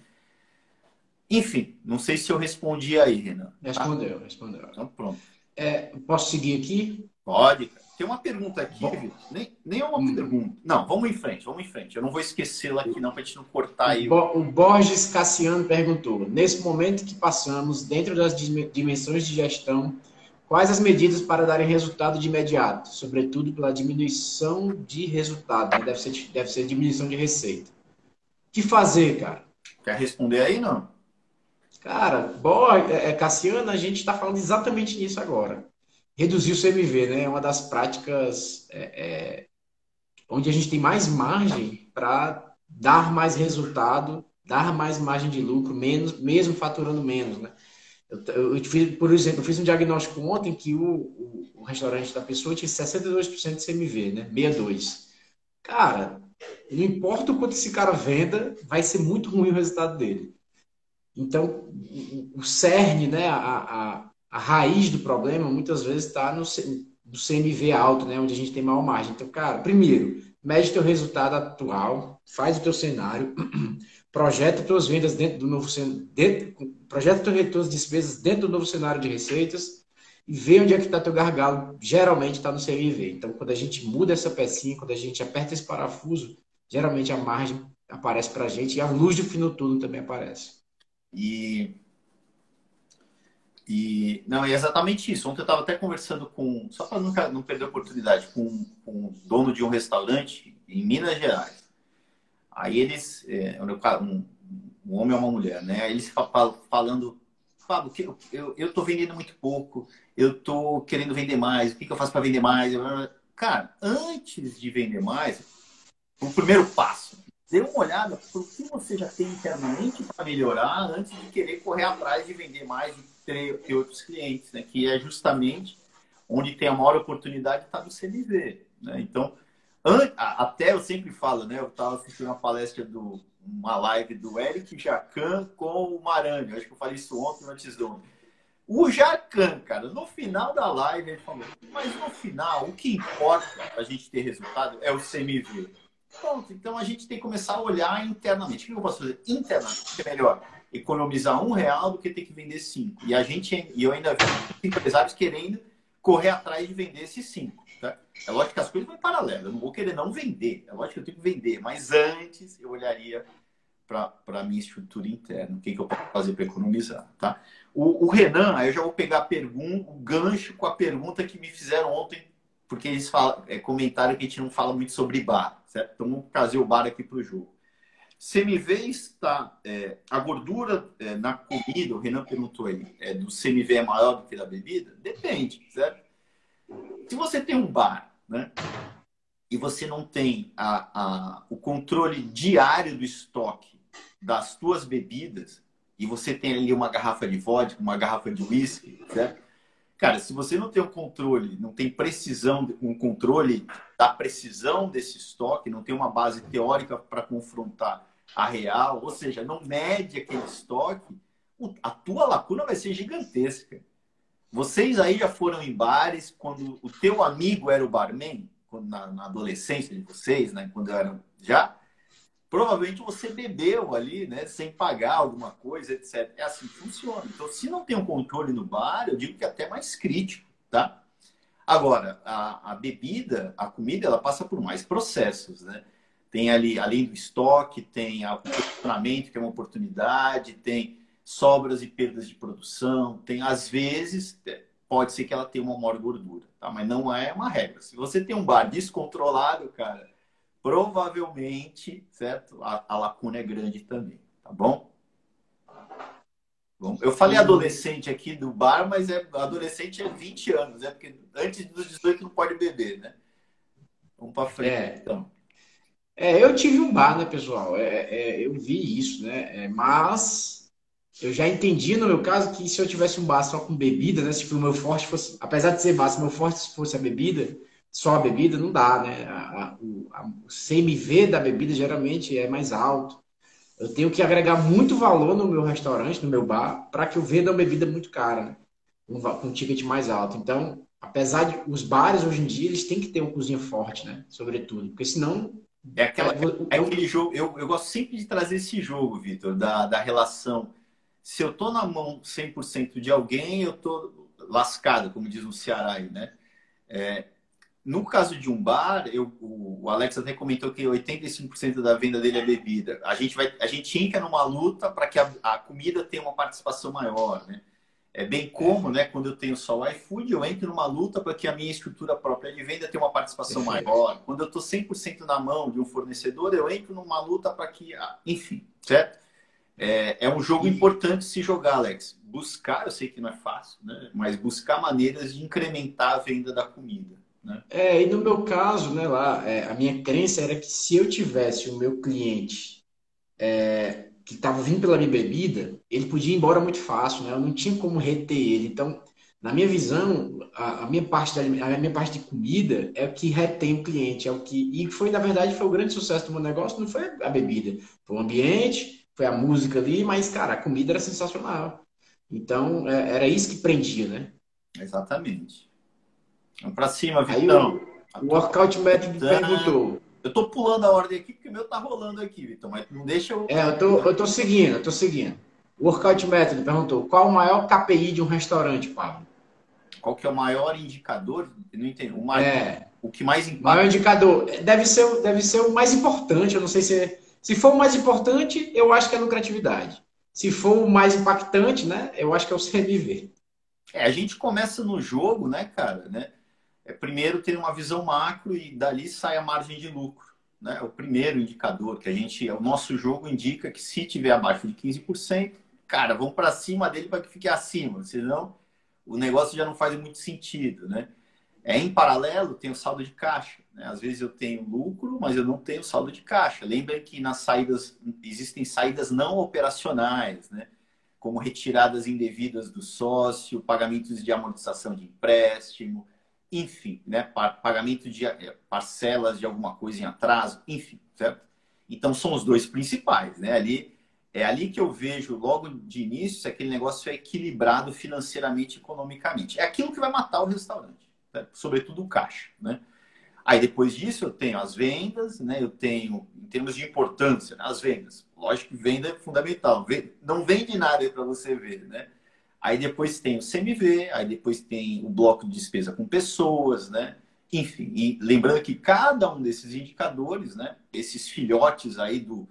Enfim, não sei se eu respondi aí, Renan. Respondeu, respondeu. Então pronto. É, posso seguir aqui? Pode, cara. Tem uma pergunta aqui, nem, nem é uma hum. pergunta. Não, vamos em frente, vamos em frente. Eu não vou esquecê-la aqui, não, para a gente não cortar aí. O Borges Cassiano perguntou: nesse momento que passamos, dentro das dimensões de gestão, quais as medidas para darem resultado de imediato? Sobretudo pela diminuição de resultado, né? deve, ser, deve ser diminuição de receita. O que fazer, cara? Quer responder aí, não? Cara, Borges, é, é, Cassiano, a gente está falando exatamente nisso agora reduzir o CMV, né? É uma das práticas é, é, onde a gente tem mais margem para dar mais resultado, dar mais margem de lucro, menos, mesmo faturando menos, né? Eu, eu, fiz, por exemplo, eu fiz um diagnóstico ontem que o, o, o restaurante da pessoa tinha 62% de CMV, né? 62. Cara, não importa o quanto esse cara venda, vai ser muito ruim o resultado dele. Então, o cerne, né, a, a, a raiz do problema muitas vezes está no, no CMV alto, né? Onde a gente tem maior margem. Então, cara, primeiro, mede teu resultado atual, faz o teu cenário, projeta tuas vendas dentro do novo cenário, projeta retornos de despesas dentro do novo cenário de receitas e vê onde é que está teu gargalo. Geralmente está no CMV. Então, quando a gente muda essa pecinha, quando a gente aperta esse parafuso, geralmente a margem aparece para a gente e a luz do fim do túnel também aparece. E e não, é exatamente isso. Ontem eu estava até conversando com, só para nunca não perder a oportunidade, com, com o dono de um restaurante em Minas Gerais. Aí eles, é, um, um homem ou uma mulher, né? Aí eles falando, Fábio, eu, eu, eu tô vendendo muito pouco, eu tô querendo vender mais, o que, que eu faço para vender mais? Cara, antes de vender mais, o primeiro passo, dê uma olhada para o que você já tem internamente para melhorar antes de querer correr atrás de vender mais, ter, ter outros clientes, né? Que é justamente onde tem a maior oportunidade está no CMV, né? Então, até eu sempre falo, né? Eu estava assistindo uma palestra do uma live do Eric Jacan com o Maranhão. Acho que eu falei isso ontem antes do o Jacan, cara, no final da live ele falou, mas no final o que importa para a gente ter resultado é o CMV. Pronto, então a gente tem que começar a olhar internamente. O que eu posso fazer internamente? É melhor economizar um real do que ter que vender cinco. E a gente, e eu ainda vi empresários querendo correr atrás de vender esses cinco. Tá? É lógico que as coisas vão em paralelo. Eu não vou querer não vender. É lógico que eu tenho que vender. Mas antes eu olharia para a minha estrutura interna. O que, que eu posso fazer para economizar. Tá? O, o, Renan, aí eu já vou pegar a pergunta, o gancho com a pergunta que me fizeram ontem, porque eles falam, é, comentaram que a gente não fala muito sobre bar. certo? Então vamos trazer o bar aqui para o jogo. CMV está. É, a gordura é, na comida, o Renan perguntou aí, é, do CMV é maior do que da bebida? Depende, certo? Se você tem um bar, né? E você não tem a, a, o controle diário do estoque das suas bebidas, e você tem ali uma garrafa de vodka, uma garrafa de whisky, certo? Cara, se você não tem o controle, não tem precisão, um controle da precisão desse estoque, não tem uma base teórica para confrontar a real, ou seja, não mede aquele estoque, a tua lacuna vai ser gigantesca. Vocês aí já foram em bares quando o teu amigo era o barman, na, na adolescência de vocês, né? Quando eu era já, provavelmente você bebeu ali, né? Sem pagar alguma coisa, etc. É assim que funciona. Então, se não tem um controle no bar, eu digo que é até mais crítico, tá? Agora, a, a bebida, a comida, ela passa por mais processos, né? Tem ali, além do estoque, tem o posicionamento, que é uma oportunidade, tem sobras e perdas de produção, tem, às vezes, é, pode ser que ela tenha uma maior gordura, tá? Mas não é uma regra. Se você tem um bar descontrolado, cara, provavelmente, certo? A, a lacuna é grande também, tá bom? Bom, eu falei adolescente aqui do bar, mas é adolescente é 20 anos, é porque antes dos 18 não pode beber, né? Vamos para frente, é. então. É, eu tive um bar, né, pessoal? É, é, eu vi isso, né? É, mas eu já entendi no meu caso que se eu tivesse um bar só com bebida, né? Se o meu forte fosse, apesar de ser bar, se o meu forte fosse a bebida, só a bebida não dá, né? A, a, o, a, o CMV da bebida geralmente é mais alto. Eu tenho que agregar muito valor no meu restaurante, no meu bar, para que eu venda uma bebida muito cara, né? Com um, um ticket mais alto. Então, apesar de os bares hoje em dia, eles têm que ter uma cozinha forte, né? Sobretudo, porque senão é, aquela, é, é aquele jogo. Eu, eu gosto sempre de trazer esse jogo, Vitor, da, da relação. Se eu tô na mão 100% de alguém, eu tô lascado, como diz o Ceará aí, né? É, no caso de um bar, eu, o Alex até comentou que 85% da venda dele é bebida. A gente, vai, a gente entra numa luta para que a, a, comida tenha uma participação maior, né? É bem como, né, quando eu tenho só o iFood, eu entro numa luta para que a minha estrutura própria de venda tenha uma participação Perfeito. maior. Quando eu estou 100% na mão de um fornecedor, eu entro numa luta para que, enfim, certo? É, é um jogo e... importante se jogar, Alex. Buscar, eu sei que não é fácil, né? Mas buscar maneiras de incrementar a venda da comida. Né? É, e no meu caso, né, lá, é, a minha crença era que se eu tivesse o meu cliente é, que estava vindo pela minha bebida, ele podia ir embora muito fácil, né? Eu não tinha como reter ele. Então, na minha visão, a, a minha parte da, a minha parte de comida é o que retém o cliente, é o que e foi na verdade foi o grande sucesso do meu negócio, não foi a bebida, foi o ambiente, foi a música ali, mas cara, a comida era sensacional. Então, é, era isso que prendia, né? Exatamente. Vamos para cima, Vitão. Aí, o, o Workout Method perguntou. Eu tô pulando a ordem aqui porque o meu tá rolando aqui, Vitor, mas não deixa eu. É, eu tô, eu tô seguindo, eu tô seguindo. O Workout Method perguntou: qual o maior KPI de um restaurante, Pablo? Qual que é o maior indicador? Eu não entendo. O, maior, é, o que mais impacta. maior indicador. Deve ser, deve ser o mais importante. Eu não sei se. Se for o mais importante, eu acho que é a lucratividade. Se for o mais impactante, né? Eu acho que é o CMV. É, a gente começa no jogo, né, cara, né? É primeiro ter uma visão macro e dali sai a margem de lucro. Né? É o primeiro indicador que a gente, o nosso jogo indica que se tiver abaixo de 15%, cara, vamos para cima dele para que fique acima, senão o negócio já não faz muito sentido, né? É, em paralelo, tem o saldo de caixa. Né? Às vezes eu tenho lucro, mas eu não tenho saldo de caixa. Lembra que nas saídas existem saídas não operacionais, né? como retiradas indevidas do sócio, pagamentos de amortização de empréstimo, enfim, né? Pagamento de eh, parcelas de alguma coisa em atraso, enfim, certo? Então são os dois principais, né? Ali é ali que eu vejo logo de início se aquele negócio é equilibrado financeiramente, economicamente. É aquilo que vai matar o restaurante, né? sobretudo o caixa, né? Aí depois disso eu tenho as vendas, né? Eu tenho em termos de importância, né? as vendas. Lógico que venda é fundamental. Não vende nada para você ver, né? Aí depois tem o CMV, aí depois tem o bloco de despesa com pessoas, né? Enfim, e lembrando que cada um desses indicadores, né? Esses filhotes aí do.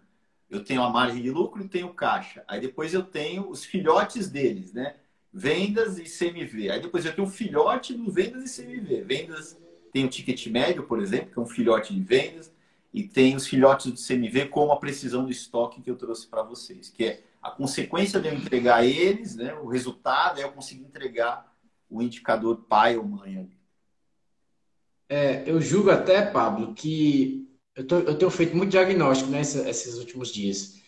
Eu tenho a margem de lucro e tenho caixa. Aí depois eu tenho os filhotes deles, né? Vendas e CMV. Aí depois eu tenho o filhote do vendas e CMV. Vendas tem o ticket médio, por exemplo, que é um filhote de vendas. e tem os filhotes do CMV como a precisão do estoque que eu trouxe para vocês, que é a consequência de eu entregar eles, né, o resultado é eu conseguir entregar o indicador pai ou mãe ali. É, eu julgo até, Pablo, que eu, tô, eu tenho feito muito diagnóstico né, esses, últimos dias.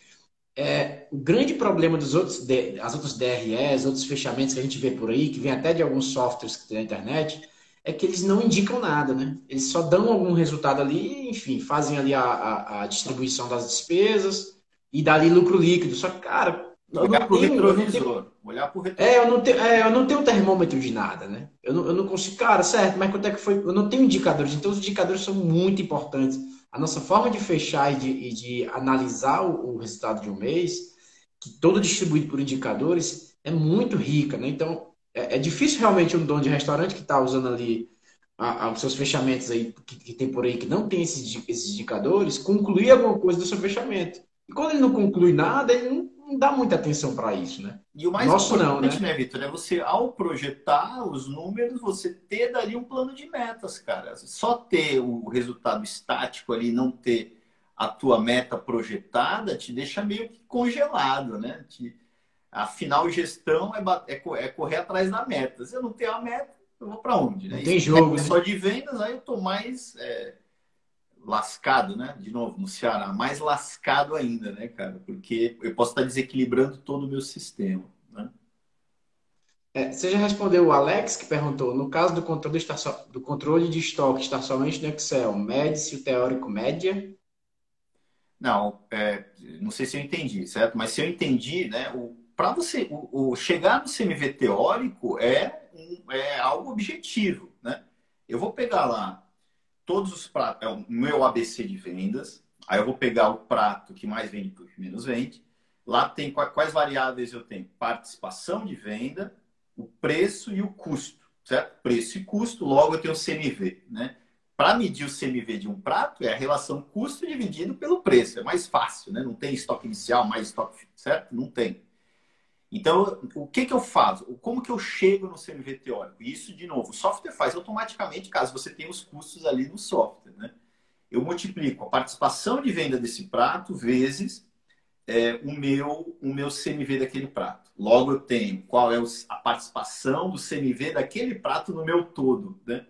É, o grande problema dos outros, as outras DREs, outros fechamentos que a gente vê por aí, que vem até de alguns softwares que tem na internet, é que eles não indicam nada, né? Eles só dão algum resultado ali, enfim, fazem ali a, a, a distribuição das despesas e dali lucro líquido. Só que, cara, olhar para o retrovisor. Olhar para o retrovisor. É, eu não, tenho, é, eu não tenho termômetro de nada, né? Eu não, eu não consigo, cara, certo, mas quanto é que foi? Eu não tenho indicadores, então os indicadores são muito importantes. A nossa forma de fechar e de, e de analisar o, o resultado de um mês, que todo distribuído por indicadores, é muito rica, né? Então, é, é difícil realmente um dono de restaurante que está usando ali a, a, os seus fechamentos aí que, que, tem por aí que não tem esses, esses indicadores, concluir alguma coisa do seu fechamento. E quando ele não conclui nada, ele não, não dá muita atenção para isso, né? E o mais Nosso importante, não, né, né Vitor, é você, ao projetar os números, você ter dali um plano de metas, cara. Só ter o resultado estático ali, não ter a tua meta projetada, te deixa meio que congelado, né? Te, Afinal, gestão é, é, é, correr atrás da meta. Se eu não tenho a meta, eu vou para onde? Né? tem jogo. É só de vendas, aí eu estou mais é, lascado, né? De novo, no Ceará, mais lascado ainda, né, cara? Porque eu posso estar desequilibrando todo o meu sistema. Né? É, você já respondeu o Alex que perguntou: no caso do controle, so, do controle de estoque está somente no Excel, mede-se o teórico média? Não, é, não sei se eu entendi, certo? Mas se eu entendi, né, o, para você o, o, chegar no CMV teórico é, um, é algo objetivo, né? Eu vou pegar lá todos os pratos, é o meu ABC de vendas, aí eu vou pegar o prato que mais vende para o que menos vende. Lá tem quais variáveis eu tenho? Participação de venda, o preço e o custo, certo? Preço e custo, logo eu tenho o CMV, né? Para medir o CMV de um prato é a relação custo dividido pelo preço, é mais fácil, né? Não tem estoque inicial mais estoque, certo? Não tem. Então, o que, que eu faço? Como que eu chego no CMV teórico? Isso, de novo, o software faz automaticamente, caso você tenha os custos ali no software. Né? Eu multiplico a participação de venda desse prato vezes é, o, meu, o meu CMV daquele prato. Logo, eu tenho qual é a participação do CMV daquele prato no meu todo. Né?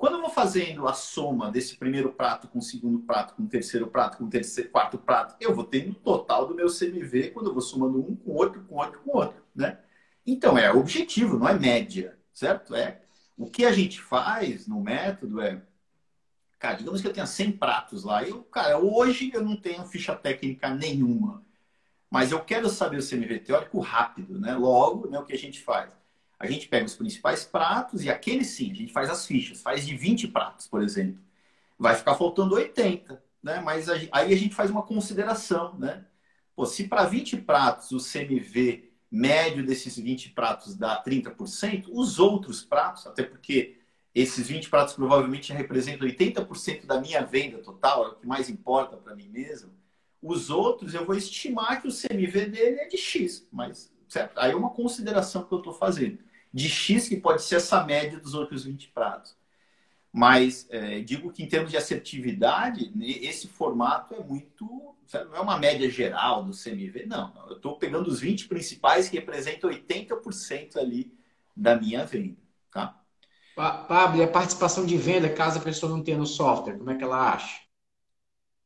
Quando eu vou fazendo a soma desse primeiro prato com o segundo prato, com o terceiro prato, com o terceiro, quarto prato, eu vou tendo o total do meu CMV quando eu vou somando um com outro, com outro, com outro, né? Então, é objetivo, não é média, certo? É o que a gente faz no método é, cara, digamos que eu tenha 100 pratos lá, eu, cara, hoje eu não tenho ficha técnica nenhuma, mas eu quero saber o CMV teórico rápido, né? Logo, né, o que a gente faz? A gente pega os principais pratos e aquele sim, a gente faz as fichas, faz de 20 pratos, por exemplo. Vai ficar faltando 80, né? Mas aí a gente faz uma consideração, né? Pô, se para 20 pratos o CMV médio desses 20 pratos dá 30%, os outros pratos, até porque esses 20 pratos provavelmente representam 80% da minha venda total, é o que mais importa para mim mesmo. Os outros eu vou estimar que o CMV dele é de X, mas certo? Aí é uma consideração que eu estou fazendo de X, que pode ser essa média dos outros 20 pratos. Mas é, digo que em termos de assertividade, esse formato é muito. Sabe, não é uma média geral do CMV, não. Eu estou pegando os 20 principais que representam 80% ali da minha venda. Tá? Pablo, e a participação de venda, caso a pessoa não tenha no software, como é que ela acha?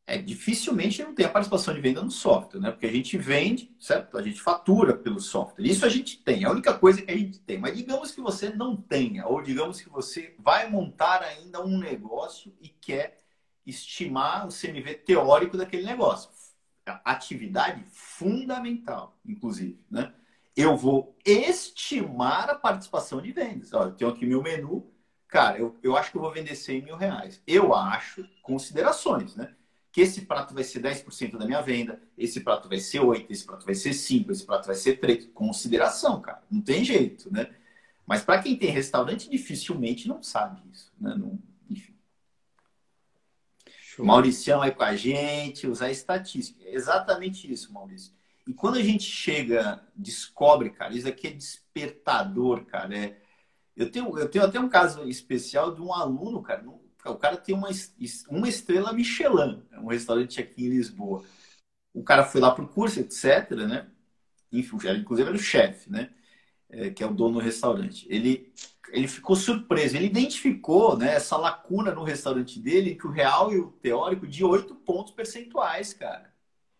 É, dificilmente não tem a participação de venda no software, né? Porque a gente vende, certo? A gente fatura pelo software. Isso a gente tem, é a única coisa que a gente tem. Mas digamos que você não tenha, ou digamos que você vai montar ainda um negócio e quer estimar o CMV teórico daquele negócio. Atividade fundamental, inclusive, né? Eu vou estimar a participação de vendas. Olha, eu tenho aqui meu menu. Cara, eu, eu acho que eu vou vender 100 mil reais. Eu acho, considerações, né? Que esse prato vai ser 10% da minha venda, esse prato vai ser 8, esse prato vai ser 5, esse prato vai ser 3. Consideração, cara. Não tem jeito, né? Mas para quem tem restaurante, dificilmente não sabe isso, né? Não, enfim. Show. Mauricião aí com a gente, usar estatística. É exatamente isso, Maurício. E quando a gente chega, descobre, cara, isso aqui é despertador, cara. É... Eu, tenho, eu tenho até um caso especial de um aluno, cara, O cara tem uma, uma estrela Michelin, é um restaurante aqui em Lisboa. O cara foi lá pro curso, etc, né? Enfim, inclusive era o chefe, né? É, que é o dono do restaurante. Ele, ele ficou surpreso, ele identificou né, essa lacuna no restaurante dele, que o real e o teórico, de oito pontos percentuais, cara.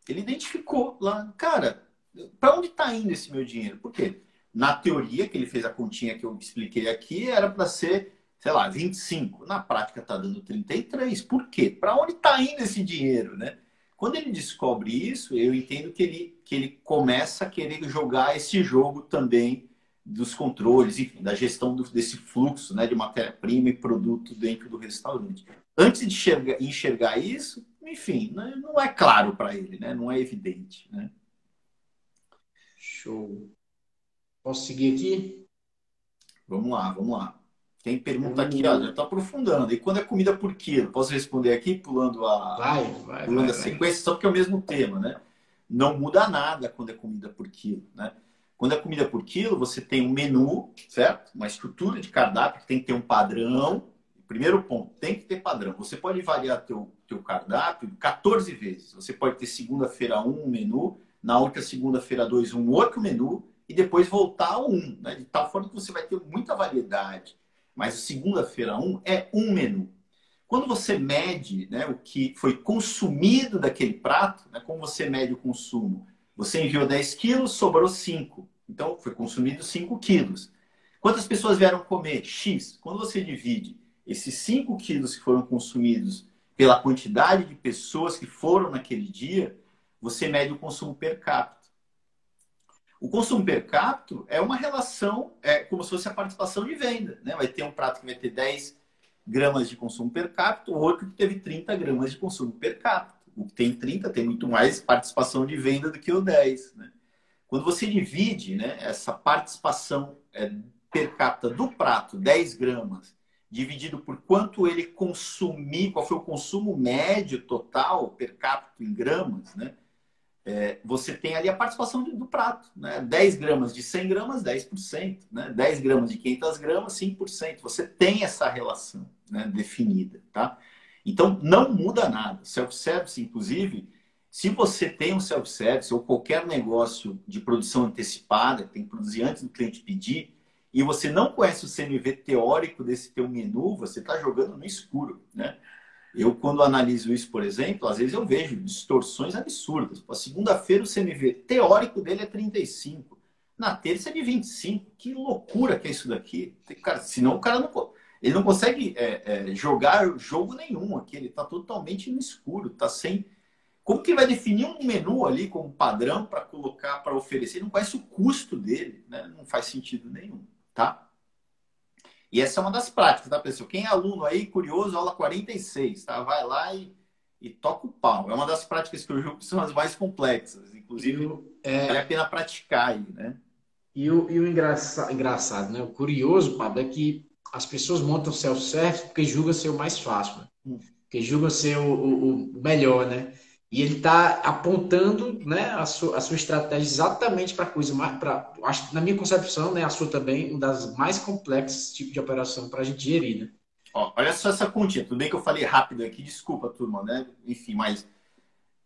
Ele identificou lá, cara, para onde está indo esse meu dinheiro? Por quê? Na teoria, que ele fez a continha que eu expliquei aqui, era para ser, sei lá, 25. Na prática está dando 33. Por quê? Para onde está indo esse dinheiro, né? Quando ele descobre isso, eu entendo que ele, que ele começa a querer jogar esse jogo também dos controles, enfim, da gestão do, desse fluxo né, de matéria-prima e produto dentro do restaurante. Antes de enxergar, enxergar isso, enfim, né, não é claro para ele, né, não é evidente. Né? Show. Posso seguir aqui? Vamos lá, vamos lá. Tem pergunta aqui, ó, já está aprofundando. E quando é comida por quilo? Posso responder aqui, pulando a, vai, vai, pulando vai, a sequência, só porque é o mesmo tema, né? Não muda nada quando é comida por quilo, né? Quando é comida por quilo, você tem um menu, certo? Uma estrutura de cardápio que tem que ter um padrão. Primeiro ponto, tem que ter padrão. Você pode variar teu, teu cardápio 14 vezes. Você pode ter segunda-feira um menu, na outra segunda-feira dois um outro menu e depois voltar a um, né? De tal forma que você vai ter muita variedade. Mas segunda-feira um é um menu. Quando você mede né, o que foi consumido daquele prato, né, como você mede o consumo? Você enviou 10 quilos, sobrou 5. Então, foi consumido 5 quilos. Quantas pessoas vieram comer? X. Quando você divide esses 5 quilos que foram consumidos pela quantidade de pessoas que foram naquele dia, você mede o consumo per capita. O consumo per capita é uma relação, é como se fosse a participação de venda. Né? Vai ter um prato que vai ter 10 gramas de consumo per capita, o outro que teve 30 gramas de consumo per capita. O que tem 30 tem muito mais participação de venda do que o 10. Né? Quando você divide né, essa participação é, per capita do prato, 10 gramas, dividido por quanto ele consumir, qual foi o consumo médio total per capita em gramas, né? É, você tem ali a participação do, do prato. Né? 10 gramas de 100 gramas, 10%. Né? 10 gramas de 500 gramas, 5%. Você tem essa relação né, definida. Tá? Então, não muda nada. Self-service, inclusive, se você tem um self-service ou qualquer negócio de produção antecipada, que tem que produzir antes do cliente pedir, e você não conhece o CMV teórico desse teu menu, você está jogando no escuro, né? Eu, quando analiso isso, por exemplo, às vezes eu vejo distorções absurdas. Segunda-feira o CMV teórico dele é 35. Na terça é de 25. Que loucura que é isso daqui. Cara, senão o cara não ele não consegue é, é, jogar jogo nenhum aqui, ele está totalmente no escuro, está sem. Como que vai definir um menu ali como padrão para colocar, para oferecer? Ele não conhece o custo dele, né? não faz sentido nenhum, tá? E essa é uma das práticas, tá, pessoal? Quem é aluno aí, curioso, aula 46, tá? Vai lá e, e toca o pau. É uma das práticas que eu julgo que são as mais complexas. Inclusive, é... vale a pena praticar aí, né? E o, e o engraçado, engraçado, né? O curioso, Pablo, é que as pessoas montam self-service porque julga ser o mais fácil, né? Hum. porque julga ser o, o, o, melhor, né? E ele está apontando né, a, sua, a sua estratégia exatamente para a coisa mais. Pra, acho que, na minha concepção, né, a sua também, uma das mais complexas tipo de operação para a gente gerir, né? Ó, olha só essa continha. Tudo bem que eu falei rápido aqui, desculpa, turma, né? Enfim, mas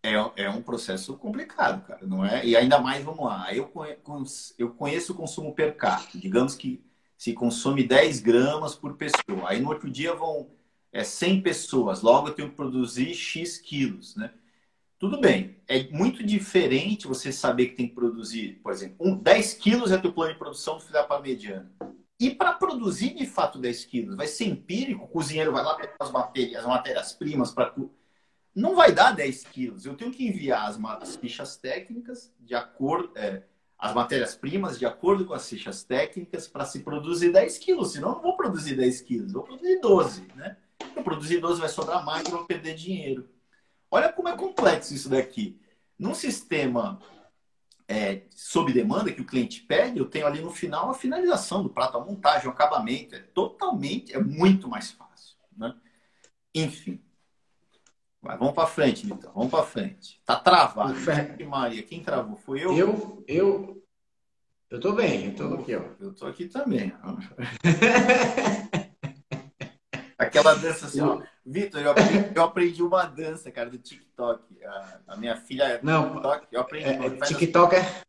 é, é um processo complicado, cara, não é? E ainda mais, vamos lá, eu conheço, eu conheço o consumo per capita. Digamos que se consome 10 gramas por pessoa. Aí no outro dia vão é, 100 pessoas, logo eu tenho que produzir X quilos, né? Tudo bem, é muito diferente você saber que tem que produzir, por exemplo, um, 10 quilos é teu plano de produção do filé para mediano. E para produzir de fato 10 quilos, vai ser empírico, o cozinheiro vai lá pegar as matérias, matérias-primas para. Não vai dar 10 quilos. Eu tenho que enviar as, as fichas técnicas de acordo. É, as matérias-primas de acordo com as fichas técnicas para se produzir 10 quilos. Senão eu não vou produzir 10 quilos, vou produzir 12. Né? Eu produzir 12 vai sobrar mais e vou perder dinheiro. Olha como é complexo isso daqui. Num sistema é, sob demanda que o cliente pede, eu tenho ali no final a finalização do prato, a montagem, o acabamento. É totalmente, é muito mais fácil. Né? Enfim. Vai, vamos para frente, Vitor. Vamos para frente. Tá travado. Fer... Maria, quem travou? Foi eu? Eu, eu, eu tô bem. Eu tô aqui, ó. Eu tô aqui também. Aquela dança assim, ó. Vitor, eu, aprendi, eu aprendi uma dança, cara, do TikTok. A, a minha filha é Não, TikTok, eu aprendi. É, é, TikTok é.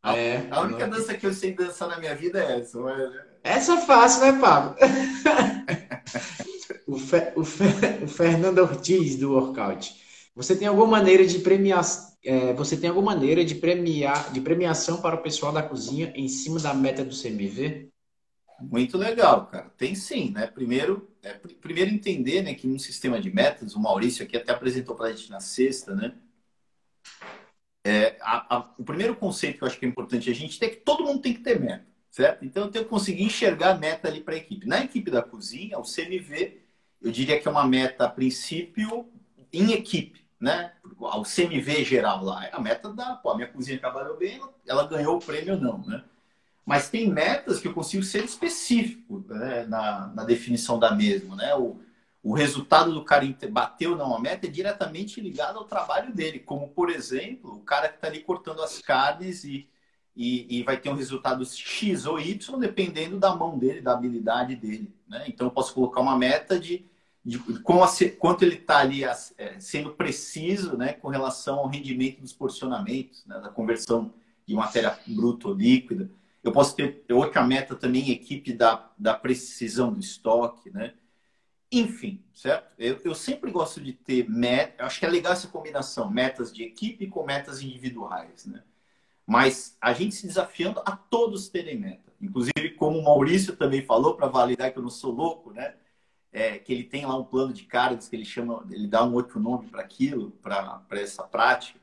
A, é, a única não... dança que eu sei dançar na minha vida é essa. Mas... Essa é fácil, né, Pablo? o, Fe, o, Fe, o Fernando Ortiz do Workout. Você tem alguma maneira de premiar? É, você tem alguma maneira de premiar, de premiação para o pessoal da cozinha em cima da meta do CMV? Muito legal, cara. Tem sim, né? Primeiro, é, primeiro entender, né, que num sistema de metas, o Maurício aqui até apresentou para a gente na sexta, né? É, a, a, o primeiro conceito que eu acho que é importante a gente ter é que todo mundo tem que ter meta, certo? Então eu tenho que conseguir enxergar a meta ali para a equipe. Na equipe da cozinha, o CMV, eu diria que é uma meta a princípio em equipe, né? O CMV geral lá, é a meta da, pô, a minha cozinha trabalhou bem, ela ganhou o prêmio ou não, né? Mas tem metas que eu consigo ser específico né, na, na, definição da mesma. Né? O, o resultado do cara não a meta é diretamente ligado ao trabalho dele. Como, por exemplo, o cara que está ali cortando as carnes e, e, e, vai ter um resultado X ou Y, dependendo da mão dele, da habilidade dele. Né? Então, eu posso colocar uma meta de, de, de quanto ele está ali é, sendo preciso né, com relação ao rendimento dos porcionamentos, né, da conversão de matéria bruta ou líquida. Eu posso ter outra meta também, equipe da, da precisão do estoque, né? Enfim, certo? Eu, eu sempre gosto de ter metas, acho que é legal essa combinação, metas de equipe com metas individuais, né? Mas a gente se desafiando a todos terem meta. Inclusive, como o Maurício também falou, para validar que eu não sou louco, né? É, que ele tem lá um plano de cargos que ele chama, ele dá um outro nome para aquilo, para essa prática.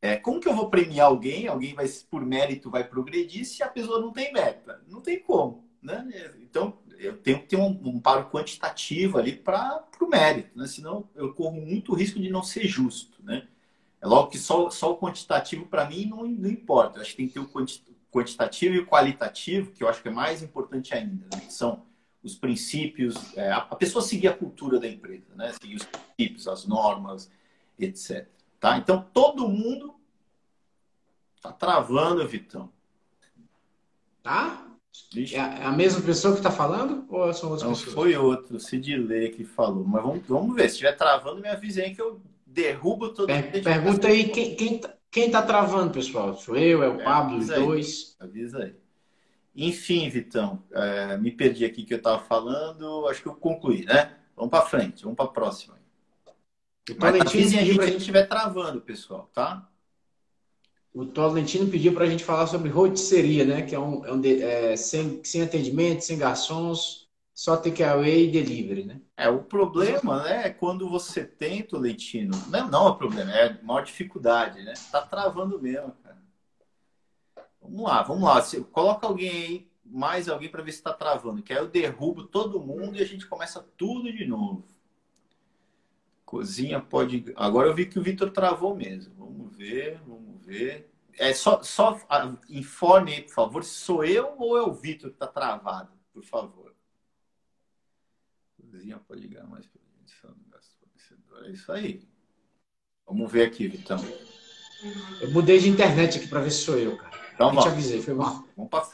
É, como que eu vou premiar alguém? Alguém vai, por mérito, vai progredir se a pessoa não tem meta? Não tem como, né? Então, eu tenho que ter um, um paro quantitativo ali para o mérito, né? Senão eu corro muito risco de não ser justo, né? É logo que só, só o quantitativo, para mim, não, não importa. Eu acho que tem que ter o quantitativo e o qualitativo, que eu acho que é mais importante ainda, né? que são os princípios, é, a pessoa seguir a cultura da empresa, né? Seguir os princípios, as normas, etc. Tá? Então, todo mundo tá travando, Vitão. Tá? É a mesma pessoa que está falando ou são outras Não, pessoas? foi outro, o Sidilei que falou. Mas vamos, vamos ver. Se estiver travando, me avise aí que eu derrubo todo per Pergunta aí quem, quem, tá, quem tá travando, pessoal. Sou eu, é o é, Pablo, os dois. Avisa aí. Enfim, Vitão, é, me perdi aqui que eu estava falando. Acho que eu concluí, né? Vamos para frente, vamos para a próxima. O Tolentino a gente, a gente estiver travando, pessoal, tá? O Tolentino pediu para a gente falar sobre rotisseria, né? Que é um, é um é, sem, sem atendimento, sem garçons, só takeaway e delivery, né? É, o problema, né, é quando você tem, Tolentino, não, não é problema, é a maior dificuldade, né? Tá travando mesmo, cara. Vamos lá, vamos lá. Coloca alguém aí, mais alguém para ver se está travando, que aí eu derrubo todo mundo e a gente começa tudo de novo. Cozinha pode. Agora eu vi que o Vitor travou mesmo. Vamos ver, vamos ver. É só, só informe aí, por favor, se sou eu ou é o Vitor que está travado, por favor. Cozinha pode ligar mais para fornecedor. É isso aí. Vamos ver aqui, Vitão. Eu mudei de internet aqui para ver se sou eu, cara. Então, eu te avisei, foi mal. Vamos para frente.